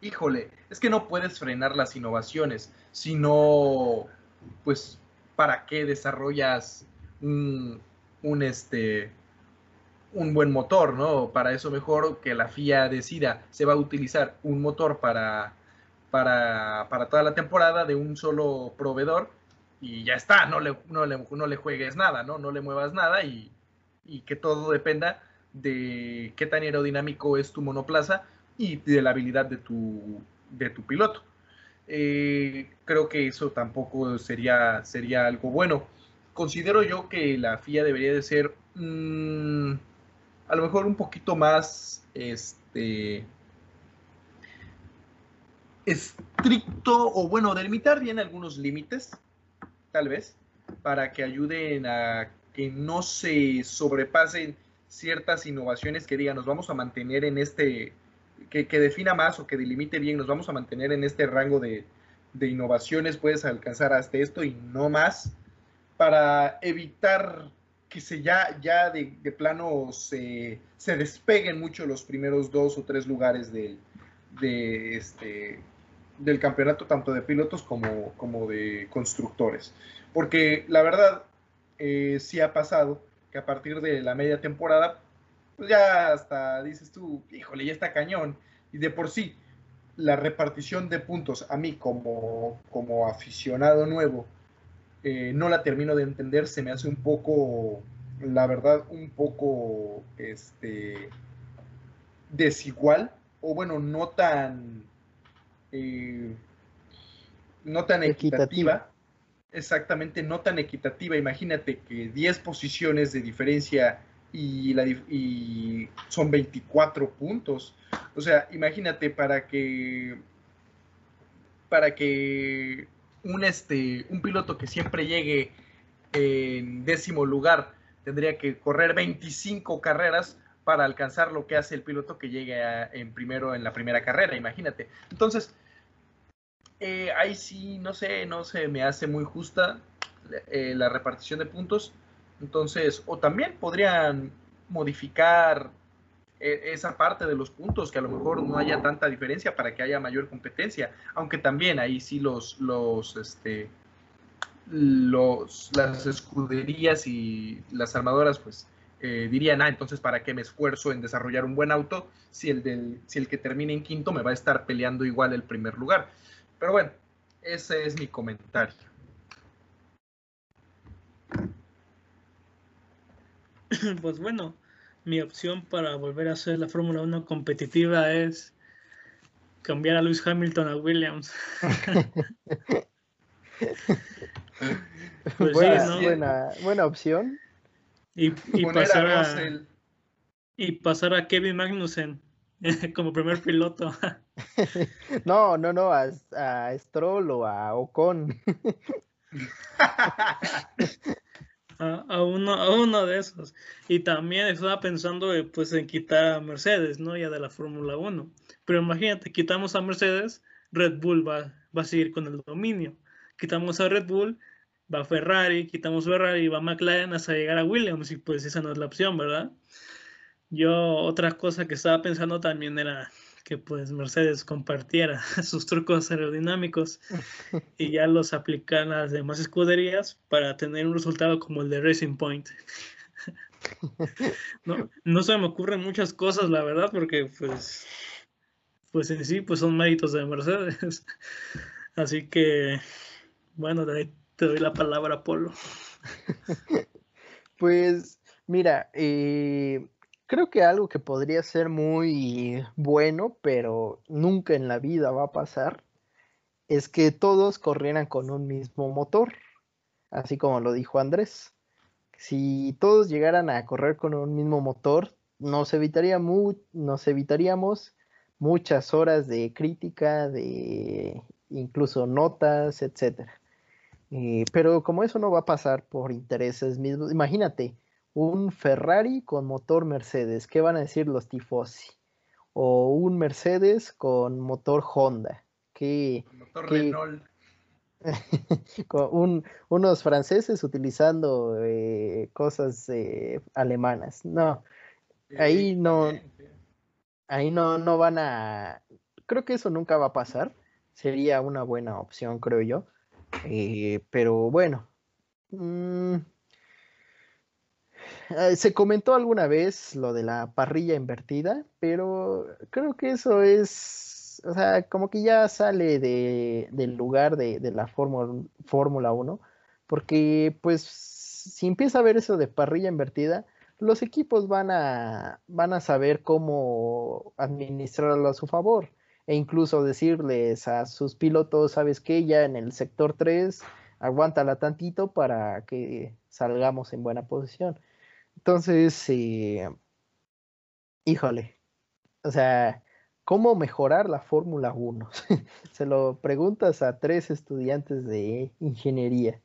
Híjole, es que no puedes frenar las innovaciones, sino, pues, ¿para qué desarrollas un, un este, un buen motor, ¿no? Para eso mejor que la FIA decida, se va a utilizar un motor para, para, toda la temporada de un solo proveedor y ya está, no le, no le, juegues nada, ¿no? No le muevas nada y, que todo dependa de qué tan aerodinámico es tu monoplaza y de la habilidad de tu, de tu piloto. Eh, creo que eso tampoco sería, sería algo bueno. Considero yo que la FIA debería de ser... Mm, a lo mejor un poquito más este, estricto o bueno, delimitar bien algunos límites, tal vez, para que ayuden a que no se sobrepasen ciertas innovaciones que digan, nos vamos a mantener en este, que, defina más o que delimite bien, nos vamos a mantener en este rango de, de innovaciones, puedes alcanzar hasta esto y no más, para evitar que se ya, ya de, plano se, despeguen mucho los primeros dos o tres lugares de, este, del campeonato, tanto de pilotos como, como de constructores. Porque la verdad, eh, sí ha pasado que a partir de la media temporada, pues ya hasta dices tú, híjole, ya está cañón. Y de por sí, la repartición de puntos a mí como, como aficionado nuevo, eh, no la termino de entender, se me hace un poco, la verdad, un poco este, desigual, o bueno, no tan, eh, no tan equitativa. Exactamente, no tan equitativa. Imagínate que 10 posiciones de diferencia y, la, y son 24 puntos. O sea, imagínate para que para que un, este, un piloto que siempre llegue en décimo lugar tendría que correr 25 carreras para alcanzar lo que hace el piloto que llegue en primero en la primera carrera, imagínate. Entonces, eh, ahí sí, no sé, no se me hace muy justa eh, la repartición de puntos. Entonces, o también podrían modificar e, esa parte de los puntos, que a lo mejor no haya tanta diferencia para que haya mayor competencia, aunque también ahí sí los, los, este, los, las escuderías y las armadoras, pues eh, dirían, ah, entonces para qué me esfuerzo en desarrollar un buen auto si el, del, si el que termine en quinto me va a estar peleando igual el primer lugar. Pero bueno, ese es mi comentario. Pues bueno, mi opción para volver a hacer la Fórmula 1 competitiva es cambiar a Lewis Hamilton a Williams. Pues buena, buena, opción. Y, pasar a, y pasar a Kevin Magnussen como primer piloto. no, no, no, a, a Stroll o a Ocon. a, uno, a uno de esos. Y también estaba pensando eh, pues, en quitar a Mercedes, ¿no? Ya de la Fórmula 1. Pero imagínate, quitamos a Mercedes, Red Bull va, va a seguir con el dominio. Quitamos a Red Bull, va Ferrari, quitamos Ferrari, va McLaren hasta llegar a Williams. Y pues esa no es la opción, ¿verdad? Yo, otra cosa que estaba pensando también era que pues Mercedes compartiera sus trucos aerodinámicos y ya los aplican a las demás escuderías para tener un resultado como el de Racing Point. No, no se me ocurren muchas cosas, la verdad, porque pues pues en sí, pues son méritos de Mercedes. Así que, bueno, te, doy la palabra, Polo. pues, mira, eh, creo que algo que podría ser muy bueno, pero nunca en la vida va a pasar, es que todos corrieran con un mismo motor, así como lo dijo Andrés. Si todos llegaran a correr con un mismo motor, nos, evitaría nos evitaríamos muchas horas de crítica, de incluso notas, etc. Eh, pero como eso no va a pasar por intereses mismos, imagínate, un Ferrari con motor Mercedes, ¿qué van a decir los tifosi? O un Mercedes con motor Honda con unos franceses utilizando eh, cosas eh, alemanas. No, ahí no, ahí no, no van a, creo que eso nunca va a pasar. Sería una buena opción, creo yo. Eh, pero bueno, mm, se comentó alguna vez lo de la parrilla invertida, pero creo que eso es o sea, como que ya sale del lugar de, la Fórmula 1, porque pues si empieza a ver eso de parrilla invertida, los equipos van a, van a saber cómo administrarlo a su favor e incluso decirles a sus pilotos, sabes qué, ya en el sector 3, aguántala tantito para que salgamos en buena posición. Entonces, eh, híjole, o sea, ¿Cómo mejorar la Fórmula 1? Se lo preguntas a tres estudiantes de ingeniería.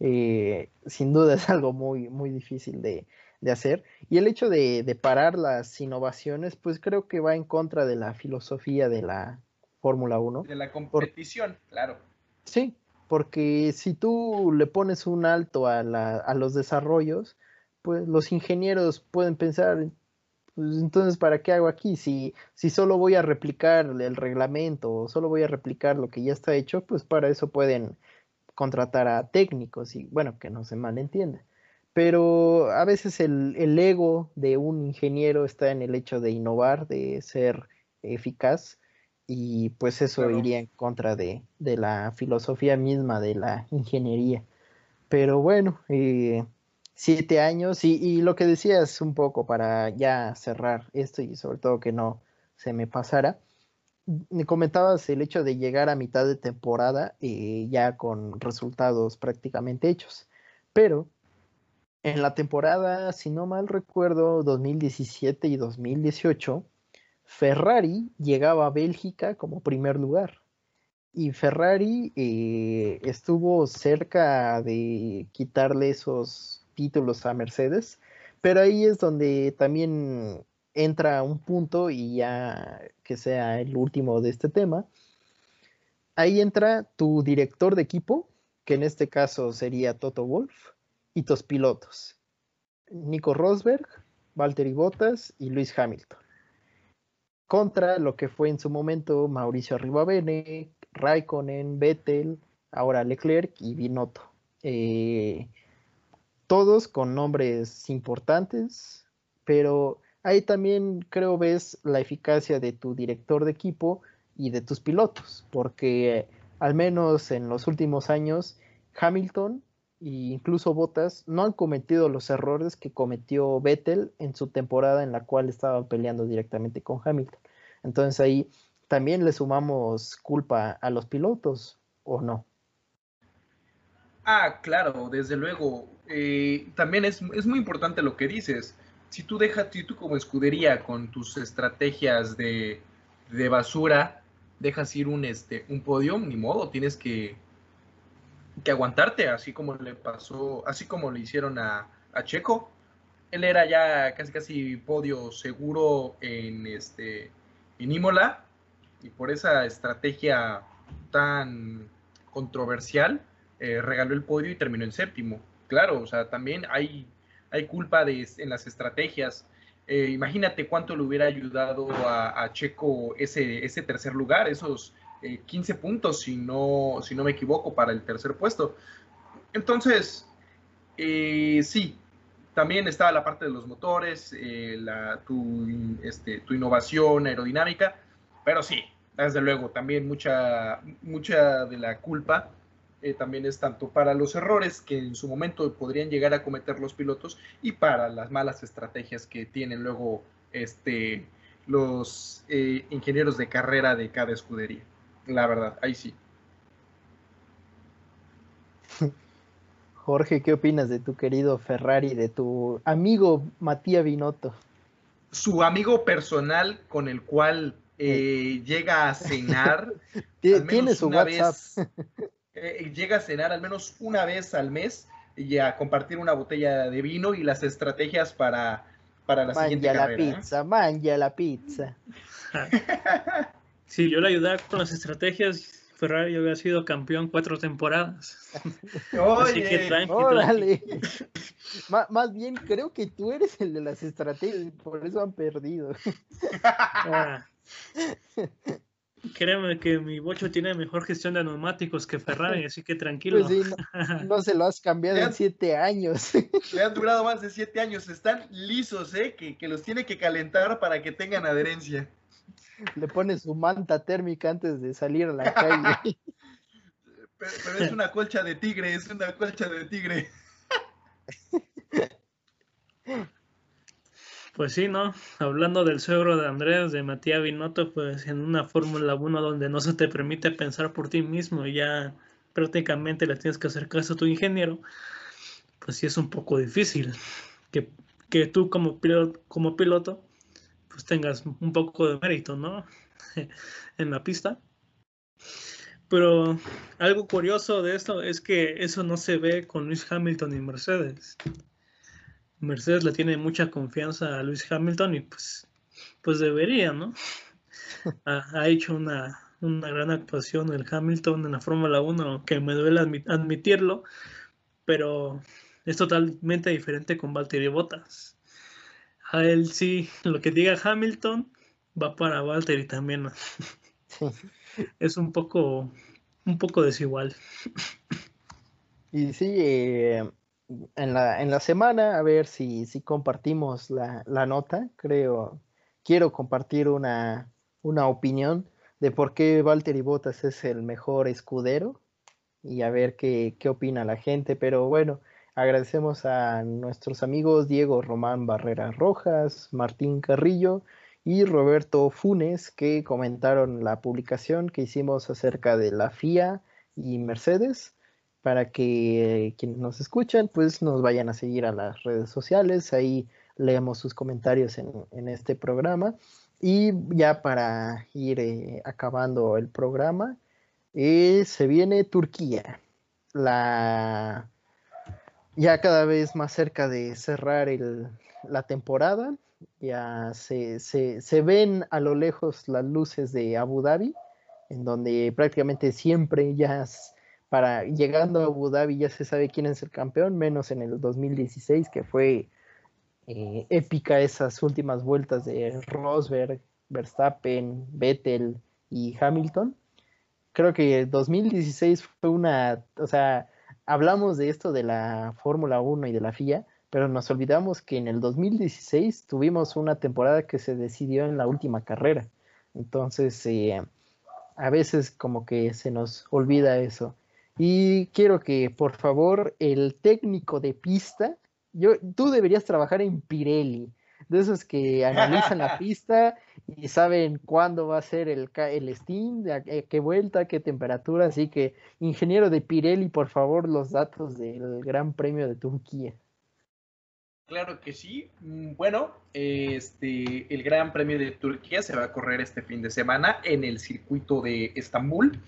Eh, sin duda es algo muy, muy difícil de, hacer. Y el hecho de, parar las innovaciones, pues creo que va en contra de la filosofía de la Fórmula 1. De la competición, claro. Sí, porque si tú le pones un alto a, a los desarrollos, pues los ingenieros pueden pensar, pues, entonces, ¿para qué hago aquí? Si, si solo voy a replicar el reglamento o solo voy a replicar lo que ya está hecho, pues para eso pueden contratar a técnicos y bueno, que no se malentienda. Pero a veces el, ego de un ingeniero está en el hecho de innovar, de ser eficaz, y pues eso iría en contra de, la filosofía misma de la ingeniería. Pero bueno, eh, siete años y, lo que decías un poco para ya cerrar esto y sobre todo que no se me pasara, me comentabas el hecho de llegar a mitad de temporada eh, ya con resultados prácticamente hechos, pero en la temporada, si no mal recuerdo, 2017 y 2018, Ferrari llegaba a Bélgica como primer lugar. Y Ferrari eh, estuvo cerca de quitarle esos títulos a Mercedes, pero ahí es donde también entra un punto y ya que sea el último de este tema. Ahí entra tu director de equipo, que en este caso sería Toto Wolf, y tus pilotos, Nico Rosberg, Valtteri Bottas y Luis Hamilton. Contra lo que fue en su momento Mauricio Arribavene, Raikkonen, Vettel, ahora Leclerc y Binotto. Eh, todos con nombres importantes, pero ahí también creo ves la eficacia de tu director de equipo y de tus pilotos, porque al menos en los últimos años Hamilton e incluso Bottas no han cometido los errores que cometió Vettel en su temporada en la cual estaba peleando directamente con Hamilton. Entonces ahí también le sumamos culpa a los pilotos o no. Ah, claro, desde luego. Eh, también es, muy importante lo que dices. Si tú dejas, si tú como escudería con tus estrategias de, basura, dejas ir un, este, un podio, ni modo, tienes que, que aguantarte, así como le pasó, así como le hicieron a, a Checo. Él era ya casi casi podio seguro en este en Imola y por esa estrategia tan controversial eh, regaló el podio y terminó en séptimo. Claro, o sea, también hay, hay culpa de, en las estrategias. Eh, imagínate cuánto le hubiera ayudado a, Checo ese, ese, tercer lugar, esos 15 eh, puntos, si no, si no me equivoco, para el tercer puesto. Entonces, sí, también está la parte de los motores, la, tu, este, tu innovación aerodinámica, pero sí, desde luego, también mucha, mucha de la culpa eh, también es tanto para los errores que en su momento podrían llegar a cometer los pilotos y para las malas estrategias que tienen luego este, los eh, ingenieros de carrera de cada escudería. La verdad, ahí sí. Jorge, ¿qué opinas de tu querido Ferrari, de tu amigo Matías Binotto? Su amigo personal con el cual eh, llega a cenar. Tiene su WhatsApp. Eh, llega a cenar al menos una vez al mes y a compartir una botella de vino y las estrategias para, para la siguiente carrera. la pizza, manja la pizza. Sí, yo le ayudaba con las estrategias. Ferrari había sido campeón cuatro temporadas. Así que tranqui, más bien creo que tú eres el de las estrategias, por eso han perdido. Ah. Créeme que mi bocho tiene mejor gestión de neumáticos que Ferrari, así que tranquilo. Pues no, se lo has cambiado en siete años. Le han durado más de siete años. Están lisos, ¿eh? Que, los tiene que calentar para que tengan adherencia. Le pone su manta térmica antes de salir a la calle. pero es una colcha de tigre, es una colcha de tigre. Pues sí, ¿no? Hablando del suegro de Andrés, de Matías Binotto, pues en una Fórmula 1 donde no se te permite pensar por ti mismo y ya prácticamente le tienes que hacer caso a tu ingeniero, pues sí es un poco difícil que, que tú como piloto, como piloto pues tengas un poco de mérito, ¿no? en la pista. Pero algo curioso de esto es que eso no se ve con Luis Hamilton y Mercedes. Mercedes le tiene mucha confianza a Luis Hamilton y pues, pues debería, ¿no? Ha, hecho una, gran actuación el Hamilton en la Fórmula 1, que me duele admitirlo, pero es totalmente diferente con Valtteri Bottas. A él sí, lo que diga Hamilton va para Valtteri también. Es un poco, un poco desigual. Y sí, eh, en la, en la semana, a ver si, si compartimos la, nota. Creo, quiero compartir una, una opinión de por qué Valtteri Bottas es el mejor escudero y a ver qué, qué opina la gente. Pero bueno, agradecemos a nuestros amigos Diego Román Barrera Rojas, Martín Carrillo y Roberto Funes que comentaron la publicación que hicimos acerca de la FIA y Mercedes para que quienes nos escuchan pues nos vayan a seguir a las redes sociales, ahí leemos sus comentarios en, este programa. Y ya para ir eh, acabando el programa, eh, se viene Turquía, la ya cada vez más cerca de cerrar la temporada, ya se, se ven a lo lejos las luces de Abu Dhabi, en donde prácticamente siempre ya para llegando a Abu Dhabi ya se sabe quién es el campeón, menos en el 2016 que fue eh, épica esas últimas vueltas de Rosberg, Verstappen, Vettel y Hamilton. Creo que el 2016 fue una, o sea, hablamos de esto de la Fórmula 1 y de la FIA, pero nos olvidamos que en el 2016 tuvimos una temporada que se decidió en la última carrera. Entonces, eh, a veces como que se nos olvida eso. Y quiero que, por favor, el técnico de pista, yo, tú deberías trabajar en Pirelli, de esos que analizan la pista y saben cuándo va a ser el, el steam, qué vuelta, qué temperatura. Así que, ingeniero de Pirelli, por favor, los datos del Gran Premio de Turquía. Claro que sí. Mm, bueno, este, el Gran Premio de Turquía se va a correr este fin de semana en el circuito de Estambul.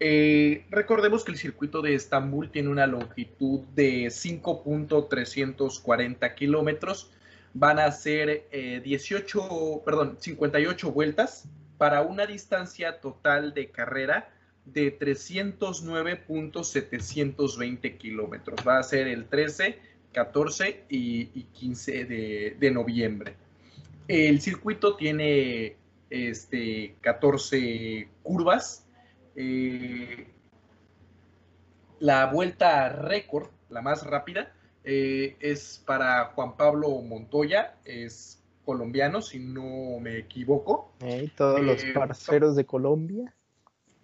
Eh, recordemos que el circuito de Estambul tiene una longitud de 5.340 kilómetros. Van a ser 18, eh, perdón, 58 vueltas para una distancia total de carrera de 309.720 kilómetros. Va a ser el 13, 14 y, 15 de, noviembre. El circuito tiene este, 14 curvas eh, la vuelta récord, la más rápida, eh, es para Juan Pablo Montoya, es colombiano, si no me equivoco. Todos los Eh, parceros de Colombia.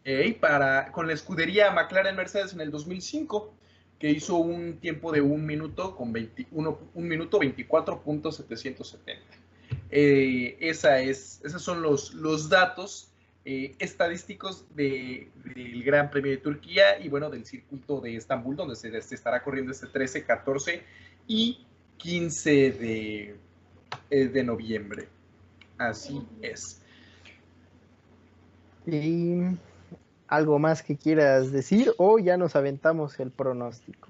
eh, para, con la escudería McLaren Mercedes en el 2005, que hizo un tiempo de un minuto con 21, un minuto 24.770. Eh, esa es, esos son los, los datos eh, estadísticos de- del Gran Premio de Turquía y bueno, del circuito de Estambul, donde se, se estará corriendo este 13, 14 y 15 de, eh, de noviembre. Así es. ¿Y algo más que quieras decir o ya nos aventamos el pronóstico?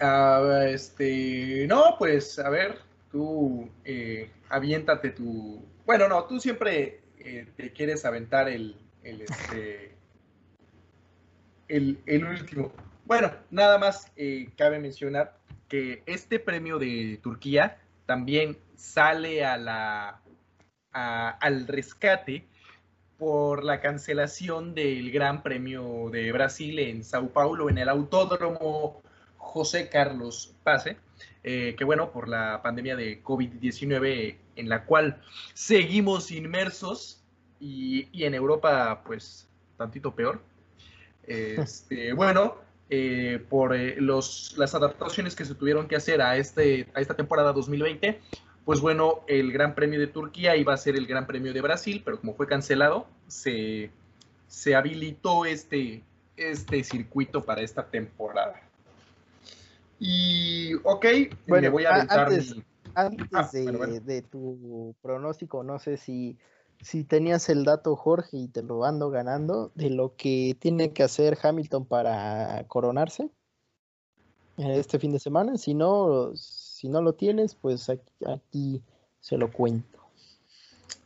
Ah, este, no, pues a ver, tú eh, aviéntate tu. Bueno, no, tú siempre eh, te quieres aventar el, el, este, el, último. Bueno, nada más eh, cabe mencionar que este premio de Turquía también sale a la, a- al rescate por la cancelación del Gran Premio de Brasil en Sao Paulo, en el Autódromo José Carlos Pase, eh, que bueno, por la pandemia de COVID-19 en la cual seguimos inmersos y, y en Europa pues tantito peor. Este, bueno, eh, por eh, los, las adaptaciones que se tuvieron que hacer a, este, a esta temporada 2020, pues bueno, el Gran Premio de Turquía iba a ser el Gran Premio de Brasil, pero como fue cancelado, se, se habilitó este, este circuito para esta temporada. Y, ok, me Bueno, voy a aventar antes- mi... Antes Ah, de, bueno, bueno. de tu pronóstico, no sé si, si tenías el dato, Jorge, y te lo ando ganando, de lo que tiene que hacer Hamilton para coronarse este fin de semana. Si no, si no lo tienes, pues aquí, aquí se lo cuento.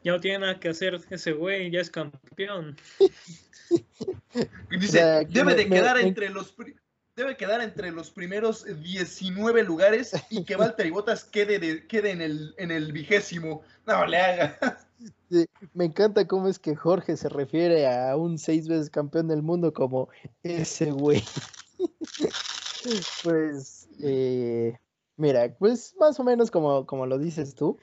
Ya no tiene nada que hacer ese güey, ya es campeón. Dice, sea, que debe me- de me- quedar me- entre los pri- debe quedar entre los primeros 19 lugares y que Valtteri Bottas quede, de- quede en, el, en el vigésimo. No le haga. Me encanta cómo es que Jorge se refiere a un seis veces campeón del mundo como ese güey. Pues, eh, mira, pues más o menos como, como lo dices tú,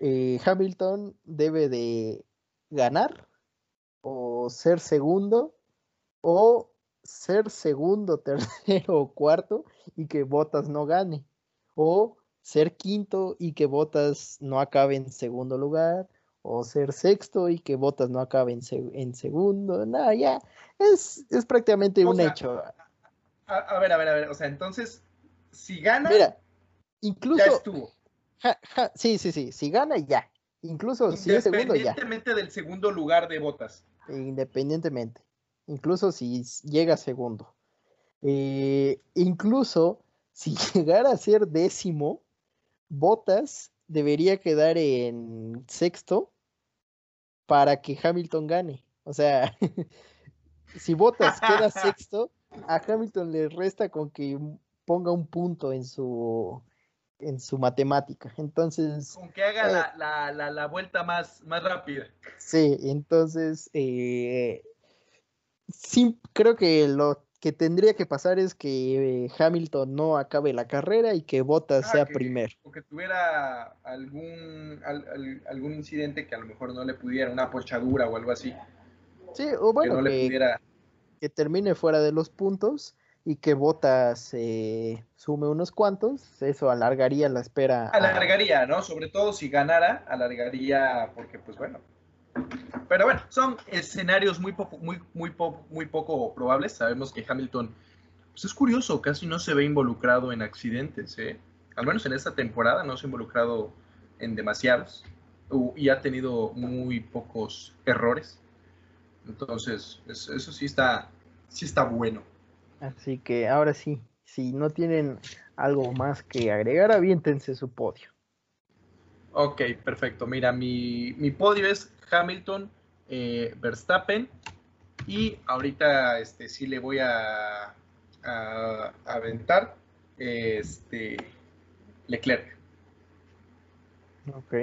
eh, Hamilton debe de ganar o ser segundo o ser segundo, tercero o cuarto y que Bottas no gane o ser quinto y que Bottas no acabe en segundo lugar o ser sexto y que Bottas no acabe en, en segundo. Nada, ya es, es prácticamente O un sea, hecho. A, a ver, a ver, a ver. O sea, entonces, si gana, Mira, ya incluso, estuvo. ja- ja, sí, sí, sí, si gana ya. Incluso si es segundo ya, Independientemente del segundo lugar de Bottas. independientemente. Incluso si llega segundo. Eh, incluso si llegara a ser décimo, Bottas debería quedar en sexto para que Hamilton gane. O sea, si Bottas queda sexto, a Hamilton le resta con que ponga un punto en su en su matemática. Entonces, Con que haga Eh. la, la, la, la vuelta más, más rápida. Sí, entonces eh, sí creo que lo que tendría que pasar es que eh, Hamilton no acabe la carrera y que Bottas Ah, sea que- primero. O que tuviera algún, al- al- algún incidente que a lo mejor no le pudiera, una pochadura o algo así. Sí, o bueno, que no le que, pudiera. que termine fuera de los puntos y que Bottas eh, sume unos cuantos, eso alargaría la espera. a- Alargaría, ¿no? Sobre todo si ganara, alargaría, porque pues bueno. Pero bueno, son escenarios muy poco, muy, muy, muy poco probables. Sabemos que Hamilton, pues es curioso, casi no se ve involucrado en accidentes, ¿eh? Al menos en esta temporada no se ha involucrado en demasiados y ha tenido muy pocos errores. Entonces, es- eso sí está, sí está bueno. Así que ahora sí, si no tienen algo más que agregar, aviéntense su podio. Ok, perfecto. Mira, mi, mi podio es Hamilton, eh, Verstappen y ahorita este, sí le voy a, a- a aventar este, Leclerc. Ok.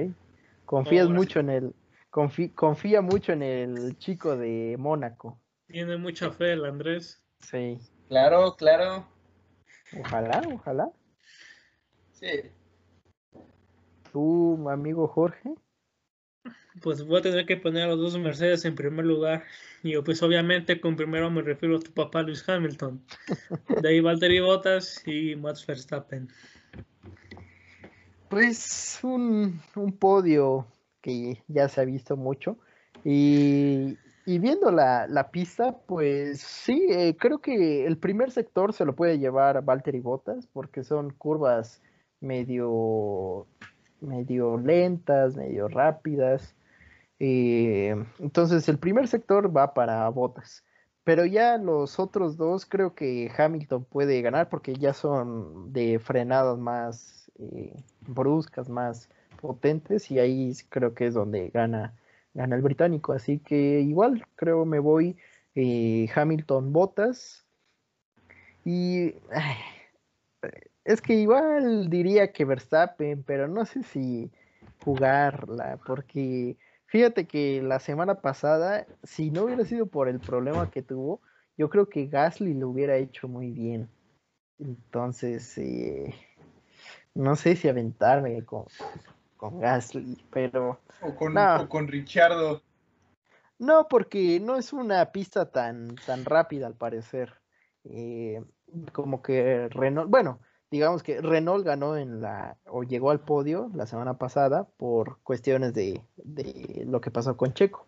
Confías mucho en el, confi- confía mucho en el chico de Mónaco. Tiene mucha fe el Andrés. Sí. Claro, claro. Ojalá, ojalá. Sí. ¿Tú, amigo Jorge? Pues voy a tener que poner a los dos Mercedes en primer lugar. Y yo, pues obviamente con primero me refiero a tu papá Luis Hamilton. De ahí Valtteri Bottas y Max Verstappen. Pues un, un podio que ya se ha visto mucho. Y, y viendo la, la, pista, pues sí, eh, creo que el primer sector se lo puede llevar Valtteri Bottas porque son curvas medio, medio lentas, medio rápidas. Eh, entonces el primer sector va para Bottas. Pero ya los otros dos creo que Hamilton puede ganar porque ya son de frenadas más eh, bruscas, más potentes y ahí creo que es donde gana, gana el británico. Así que igual creo me voy eh, Hamilton Bottas y es que igual diría que Verstappen, pero no sé si jugarla porque Fíjate que la semana pasada, si no hubiera sido por el problema que tuvo, yo creo que Gasly lo hubiera hecho muy bien. Entonces, eh, no sé si aventarme con, con Gasly, pero... O con, no. con Richardo. No, porque no es una pista tan, tan rápida al parecer. Eh, como que Renault, bueno, digamos que Renault ganó en la, o llegó al podio la semana pasada por cuestiones de, de, lo que pasó con Checo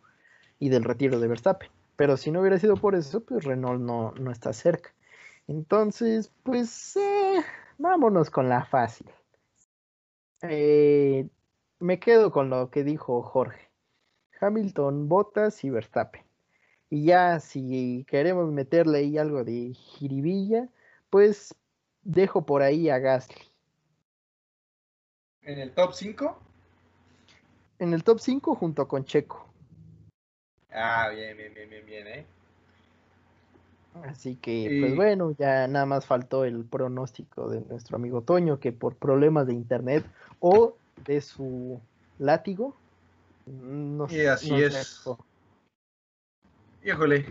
y del retiro de Verstappen. Pero si no hubiera sido por eso, pues Renault no, no está cerca. Entonces, pues eh, vámonos con la fácil. Eh, me quedo con lo que dijo Jorge. Hamilton, Bottas y Verstappen. Y ya si queremos meterle ahí algo de jiribilla, pues dejo por ahí a Gasly. ¿En el top 5? En el top 5 junto con Checo. Ah, bien, bien, bien, bien, bien, ¿eh? Así que, pues bueno, ya nada más faltó el pronóstico de nuestro amigo Toño, que por problemas de internet o de su látigo, no sé. así es. Híjole,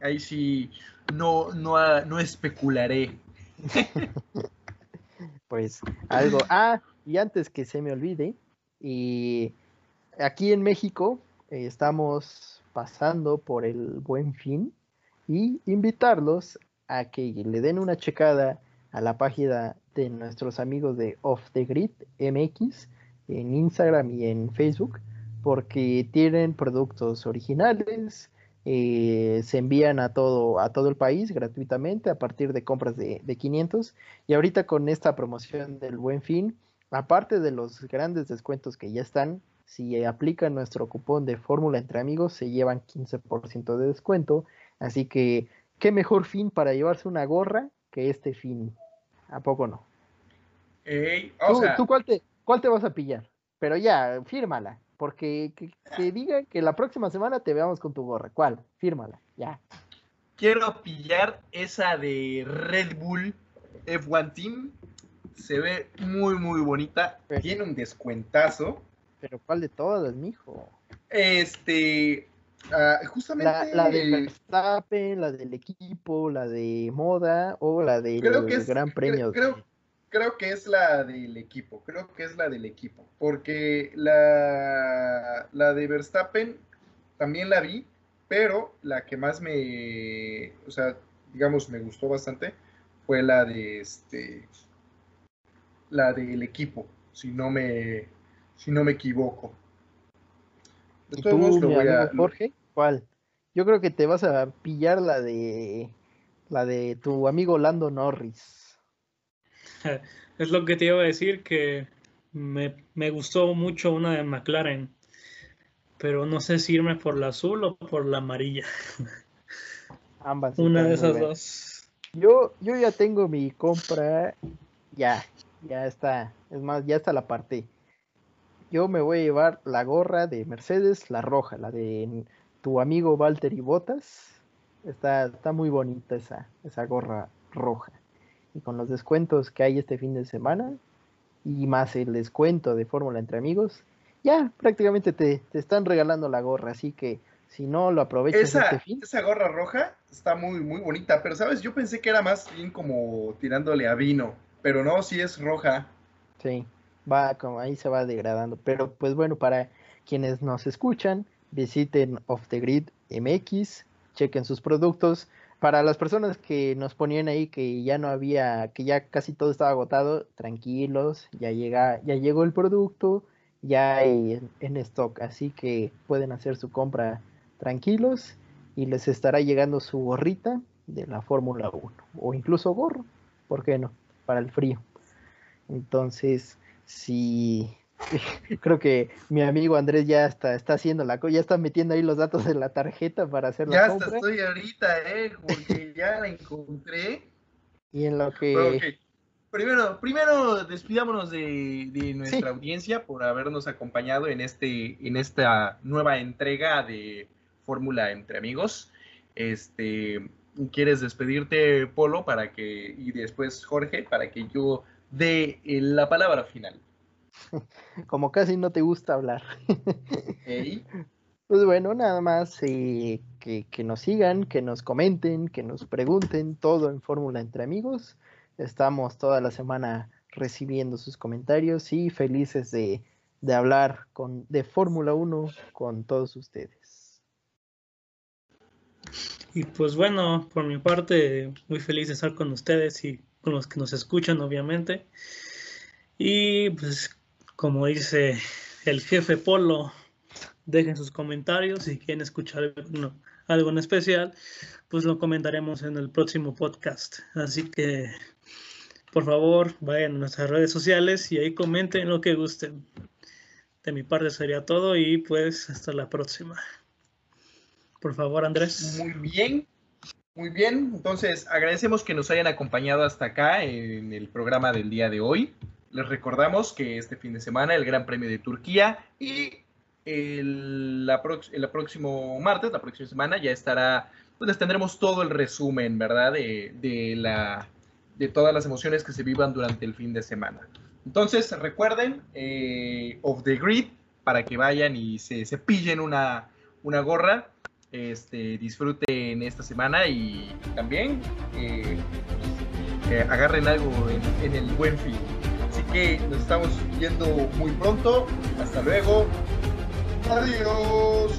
ahí sí no, no, no especularé. pues algo. Ah, y antes que se me olvide, y aquí en México eh, estamos pasando por el buen fin y invitarlos a que le den una checada a la página de nuestros amigos de Off the Grid MX en Instagram y en Facebook porque tienen productos originales, eh, se envían a todo, a todo el país gratuitamente a partir de compras de, de 500. Y ahorita con esta promoción del buen fin, aparte de los grandes descuentos que ya están, si aplican nuestro cupón de fórmula entre amigos, se llevan 15% de descuento. Así que, ¿qué mejor fin para llevarse una gorra que este fin? ¿A poco no? ¿Tú, ¿tú cuál, te, cuál te vas a pillar? Pero ya, fírmala. Porque que, diga que la próxima semana te veamos con tu gorra. ¿Cuál? Fírmala, ya. Quiero pillar esa de Red Bull F1 Team. Se ve muy, muy bonita. Tiene un descuentazo. Pero ¿cuál de todas, mijo? Este. Uh, justamente. La, la de Verstappen, la del equipo, la de moda o la del Gran Premio. Creo, creo que es la del equipo, creo que es la del equipo, porque la, la de Verstappen también la vi, pero la que más me, o sea, digamos, me gustó bastante fue la de este, la del equipo, si no me, si no me equivoco. ¿Y tú, lo voy a, Jorge? ¿Cuál? Yo creo que te vas a pillar la de la de tu amigo Lando Norris. Es lo que te iba a decir, que me, gustó mucho una de McLaren, pero no sé si irme por la azul o por la amarilla. Ambas. Una de esas dos. Yo, yo ya tengo mi compra, ya, ya está. Es más, ya está la parte. Yo me voy a llevar la gorra de Mercedes, la roja, la de tu amigo Valtteri Botas. Está, está muy bonita esa, esa gorra roja y con los descuentos que hay este fin de semana y más el descuento de fórmula entre amigos, ya prácticamente te, están regalando la gorra, así que si no lo aprovechas esa, este fin. Esa gorra roja está muy, muy bonita, pero sabes, yo pensé que era más bien como tirándole a vino, pero no, sí es roja. Sí. va como ahí se va degradando. Pero pues bueno, para quienes nos escuchan, visiten Off the Grid MX, chequen sus productos. Para las personas que nos ponían ahí que ya no había, que ya casi todo estaba agotado, tranquilos, ya llega, ya llegó el producto, ya hay en, stock, así que pueden hacer su compra tranquilos y les estará llegando su gorrita de la Fórmula 1 o incluso gorro, ¿por qué no? Para el frío. Entonces, si Creo que mi amigo Andrés ya está, está haciendo la ya está metiendo ahí los datos en la tarjeta para hacer la compra. Ya estoy ahorita, eh, porque ya la encontré. Y en lo que. Primero, primero despidámonos de, de nuestra audiencia por habernos acompañado en este, en esta nueva entrega de Fórmula entre amigos. Este, ¿quieres despedirte, Polo, para que, y después Jorge, para que yo dé eh, la palabra final? Como casi no te gusta hablar. Pues bueno, nada más eh, que, que, nos sigan, que nos comenten, que nos pregunten todo en Fórmula entre amigos. Estamos toda la semana recibiendo sus comentarios y felices de, de hablar con, de Fórmula 1 con todos ustedes. Y pues bueno, por mi parte, muy feliz de estar con ustedes y con los que nos escuchan, obviamente. Y pues como dice el jefe Polo, dejen sus comentarios. Si quieren escuchar algo en especial, pues lo comentaremos en el próximo podcast. Así que, por favor, vayan a nuestras redes sociales y ahí comenten lo que gusten. De mi parte sería todo y pues hasta la próxima. Por favor, Andrés. Muy bien. Muy bien, entonces agradecemos que nos hayan acompañado hasta acá en el programa del día de hoy. Les recordamos que este fin de semana el Gran Premio de Turquía y el, la próximo martes, la próxima semana, ya estará, pues tendremos todo el resumen, ¿verdad? De, de, la, de todas las emociones que se vivan durante el fin de semana. Entonces, recuerden, eh, Off the Grid, para que vayan y se, se pillen una, una gorra, este, disfruten esta semana y también eh, eh, agarren algo en, en el buen fin. Nos estamos viendo muy pronto. Hasta luego. Adiós.